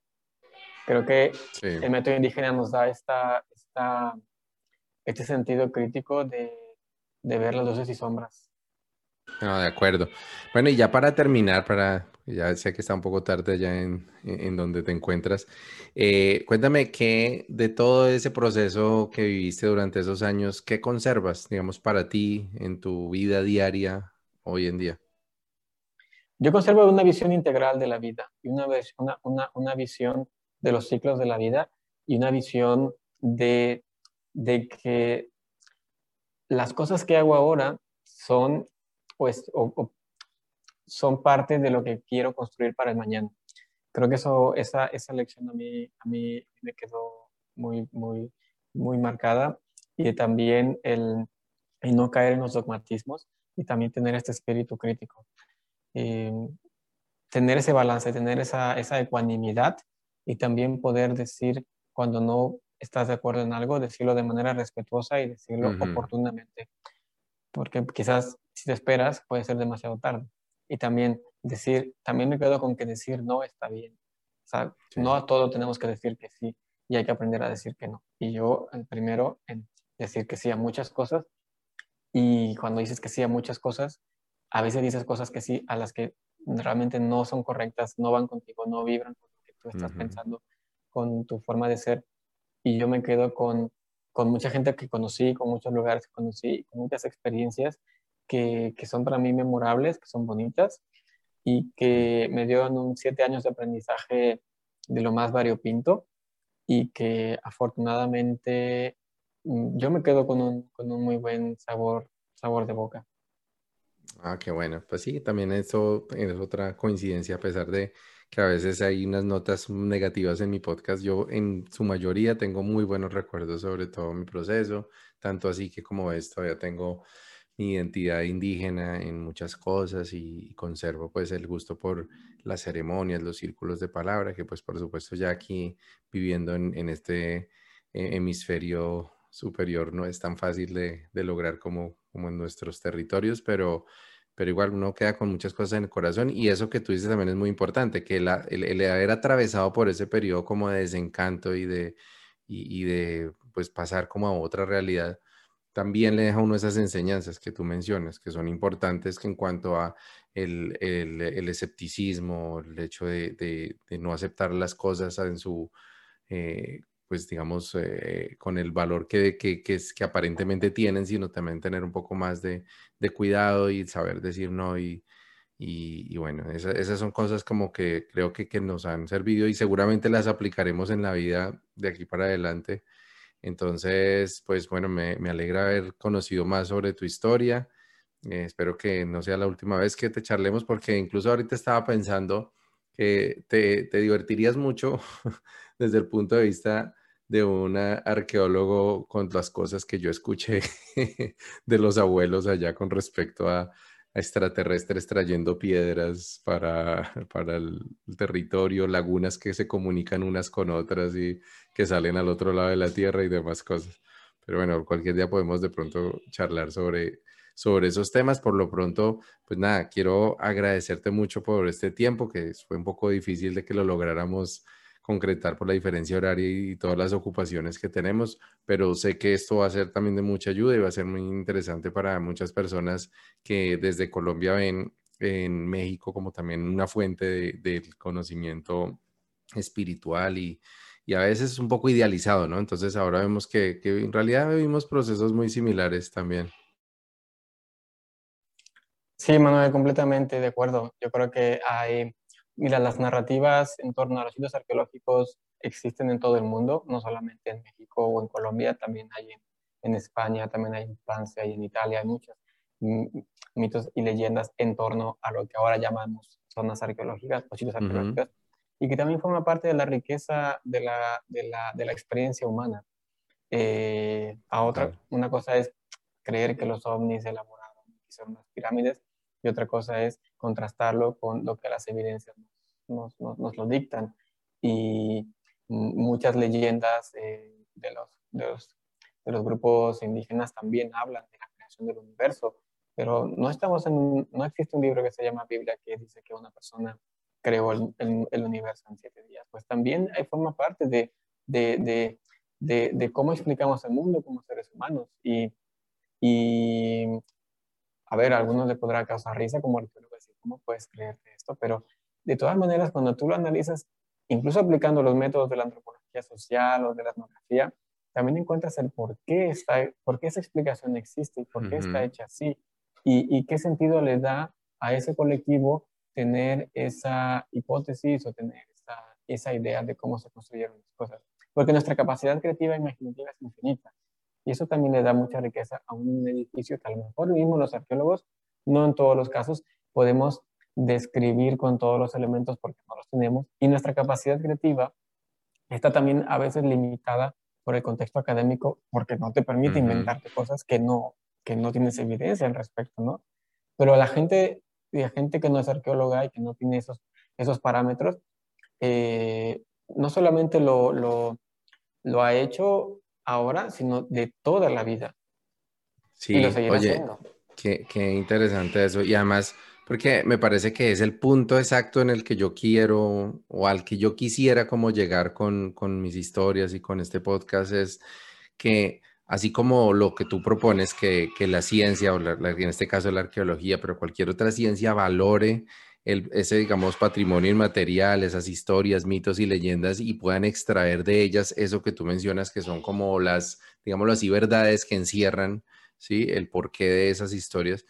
creo que el método indígena nos da esta, esta, este sentido crítico de, de ver las luces y sombras. No, de acuerdo. Bueno, y ya para terminar, para ya sé que está un poco tarde allá en, en donde te encuentras, eh, cuéntame qué de todo ese proceso que viviste durante esos años, ¿qué conservas, digamos, para ti en tu vida diaria hoy en día? Yo conservo una visión integral de la vida y una, una, una, una visión de los ciclos de la vida y una visión de, de que las cosas que hago ahora son pues son parte de lo que quiero construir para el mañana. Creo que eso, esa, esa lección a mí, a mí me quedó muy, muy, muy marcada y también el, el no caer en los dogmatismos y también tener este espíritu crítico. Eh, tener ese balance, tener esa, esa ecuanimidad y también poder decir cuando no estás de acuerdo en algo, decirlo de manera respetuosa y decirlo oportunamente. Porque quizás si te esperas puede ser demasiado tarde. Y también decir, también me quedo con que decir no está bien. O sea, no a todo tenemos que decir que sí y hay que aprender a decir que no. Y yo el primero en decir que sí a muchas cosas y cuando dices que sí a muchas cosas, a veces dices cosas que sí a las que realmente no son correctas, no van contigo, no vibran con lo que tú estás pensando, con tu forma de ser. Y yo me quedo con, con mucha gente que conocí, con muchos lugares que conocí, con muchas experiencias que, que, son para mí memorables, que son bonitas y que me dieron un siete años de aprendizaje de lo más variopinto y que afortunadamente mm, yo me quedo con un, con un muy buen sabor, sabor de boca. Ah, qué bueno. Pues sí, también eso es otra coincidencia, a pesar de que a veces hay unas notas negativas en mi podcast. Yo en su mayoría tengo muy buenos recuerdos sobre todo mi proceso, tanto así que como ves, todavía tengo mi identidad indígena en muchas cosas y, conservo pues el gusto por las ceremonias, los círculos de palabra, que pues por supuesto ya aquí viviendo en, este eh, hemisferio superior no es tan fácil de, lograr como, como en nuestros territorios, pero, pero igual uno queda con muchas cosas en el corazón y eso que tú dices también es muy importante, que el, el, haber atravesado por ese periodo como de desencanto y de, y, y de pues pasar como a otra realidad, también le deja uno esas enseñanzas que tú mencionas, que son importantes que en cuanto a el, el, escepticismo, el hecho de, de, no aceptar las cosas en su, eh, pues digamos, eh, con el valor que, que, que, es, que aparentemente tienen, sino también tener un poco más de, de cuidado y saber decir no. Y, y, bueno, esas son cosas como que creo que, que nos han servido y seguramente las aplicaremos en la vida de aquí para adelante entonces, pues bueno, me, alegra haber conocido más sobre tu historia. Eh, espero que no sea la última vez que te charlemos porque incluso ahorita estaba pensando que te, divertirías mucho desde el punto de vista de un arqueólogo con las cosas que yo escuché de los abuelos allá con respecto a, extraterrestres trayendo piedras para, para el, territorio, lagunas que se comunican unas con otras y que salen al otro lado de la Tierra y demás cosas. Pero bueno, cualquier día podemos de pronto charlar sobre, sobre esos temas. Por lo pronto, pues nada, quiero agradecerte mucho por este tiempo, que fue un poco difícil de que lo lográramos concretar por la diferencia horaria y todas las ocupaciones que tenemos, pero sé que esto va a ser también de mucha ayuda y va a ser muy interesante para muchas personas que desde Colombia ven en México como también una fuente del conocimiento espiritual y, y, a veces un poco idealizado, ¿no? Entonces ahora vemos que, que en realidad vivimos procesos muy similares también. Sí, Manuel, completamente de acuerdo. Yo creo que hay Mira, las narrativas en torno a los sitios arqueológicos existen en todo el mundo, no solamente en México o en Colombia, también hay en, España, también hay en Francia y en Italia, hay muchas. mitos y leyendas en torno a lo que ahora llamamos zonas arqueológicas o sitios arqueológicos, y que también forma parte de la riqueza de la, de la, de la experiencia humana. Eh, a otra, una cosa es creer que los ovnis elaboraron hicieron las pirámides, y otra cosa es contrastarlo con lo que las evidencias nos, nos, nos lo dictan. Y muchas leyendas eh, de, los, de, los, de, los, grupos indígenas también hablan de la creación del universo, pero no, estamos en no existe un libro que se llama Biblia que dice que una persona creó el, el, universo en siete días. Pues también hay, forma parte de, de, de, cómo explicamos el mundo como seres humanos. Y, y a ver, a algunos le podrá causar risa como arqueólogo decir, ¿cómo puedes creerte esto? Pero de todas maneras, cuando tú lo analizas, incluso aplicando los métodos de la antropología social o de la etnografía, también encuentras el por qué, está, por qué esa explicación existe y por qué está hecha así y, y, qué sentido le da a ese colectivo tener esa hipótesis o tener esa, esa idea de cómo se construyeron las cosas. Porque nuestra capacidad creativa e imaginativa es infinita. Y eso también le da mucha riqueza a un edificio que a lo mejor mismo los arqueólogos, no en todos los casos, podemos describir con todos los elementos porque no los tenemos. Y nuestra capacidad creativa está también a veces limitada por el contexto académico porque no te permite inventarte cosas que no, que no tienes evidencia al respecto, ¿no? Pero la gente, la gente que no es arqueóloga y que no tiene esos, esos parámetros, eh, no solamente lo, lo, lo ha hecho ahora, sino de toda la vida. Sí, y lo oye. Qué, qué, interesante eso. Y además, porque me parece que es el punto exacto en el que yo quiero o al que yo quisiera como llegar con, con mis historias y con este podcast, es que así como lo que tú propones, que, que la ciencia, o en este caso la arqueología, pero cualquier otra ciencia valore el, ese, digamos, patrimonio inmaterial, esas historias, mitos y leyendas y puedan extraer de ellas eso que tú mencionas, que son como las, digámoslo así, verdades que encierran, ¿sí? El porqué de esas historias,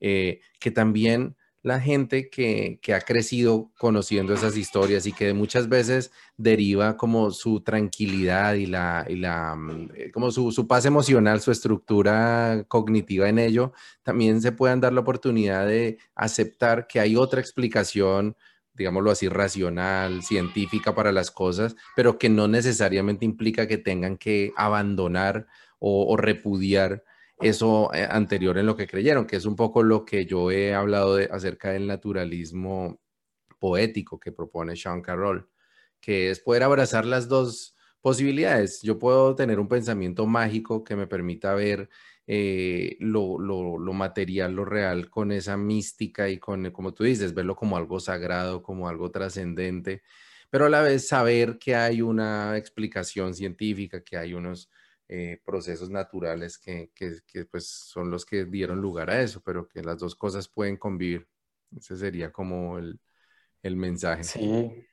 eh, que también la gente que, ha crecido conociendo esas historias y que muchas veces deriva como su tranquilidad y la, la mm, eh, como su, su, paz emocional, su estructura cognitiva en ello, también se puedan dar la oportunidad de aceptar que hay otra explicación digámoslo así, racional, científica para las cosas, pero que no necesariamente implica que tengan que abandonar o repudiar eso eh, anterior en lo que creyeron, que es un poco lo que yo he hablado de, acerca del naturalismo poético que propone Sean Carroll, que es poder abrazar las dos posibilidades. Yo puedo tener un pensamiento mágico que me permita ver eh, lo, lo, lo, material, lo real, con esa mística y con, como tú dices, verlo como algo sagrado, como algo trascendente, pero a la vez saber que hay una explicación científica, que hay unos eh, procesos naturales que, que, pues son los que dieron lugar a eso, pero que las dos cosas pueden convivir. Ese sería como el, el mensaje. Sí,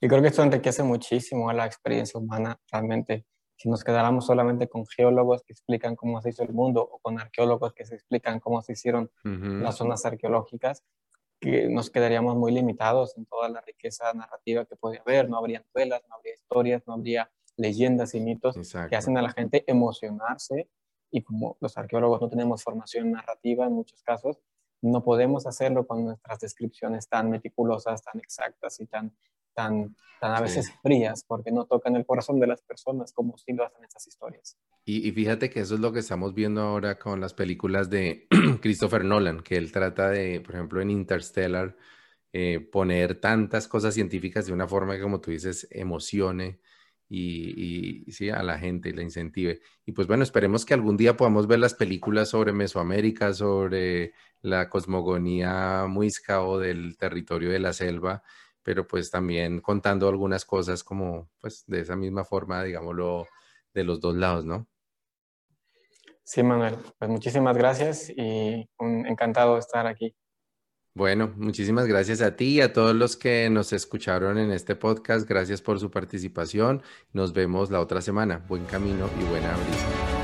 y creo que esto enriquece muchísimo a la experiencia humana realmente. Si nos quedáramos solamente con geólogos que explican cómo se hizo el mundo o con arqueólogos que se explican cómo se hicieron las zonas arqueológicas, que nos quedaríamos muy limitados en toda la riqueza narrativa que puede haber. No habría novelas, no habría historias, no habría leyendas y mitos que hacen a la gente emocionarse y como los arqueólogos no tenemos formación narrativa en muchos casos, no podemos hacerlo con nuestras descripciones tan meticulosas, tan exactas y tan, tan, tan a veces frías, porque no tocan el corazón de las personas como si lo hacen estas historias. Y, fíjate que eso es lo que estamos viendo ahora con las películas de Christopher Nolan, que él trata de, por ejemplo, en Interstellar, eh, poner tantas cosas científicas de una forma que, como tú dices, emocione y, sí, a la gente y la incentive. Y pues bueno, esperemos que algún día podamos ver las películas sobre Mesoamérica, sobre la cosmogonía muisca o del territorio de la selva, pero pues también contando algunas cosas como pues de esa misma forma, digámoslo, de los dos lados, ¿no? Sí, Manuel, pues muchísimas gracias y un encantado estar aquí. Bueno, muchísimas gracias a ti y a todos los que nos escucharon en este podcast. Gracias por su participación. Nos vemos la otra semana. Buen camino y buena brisa.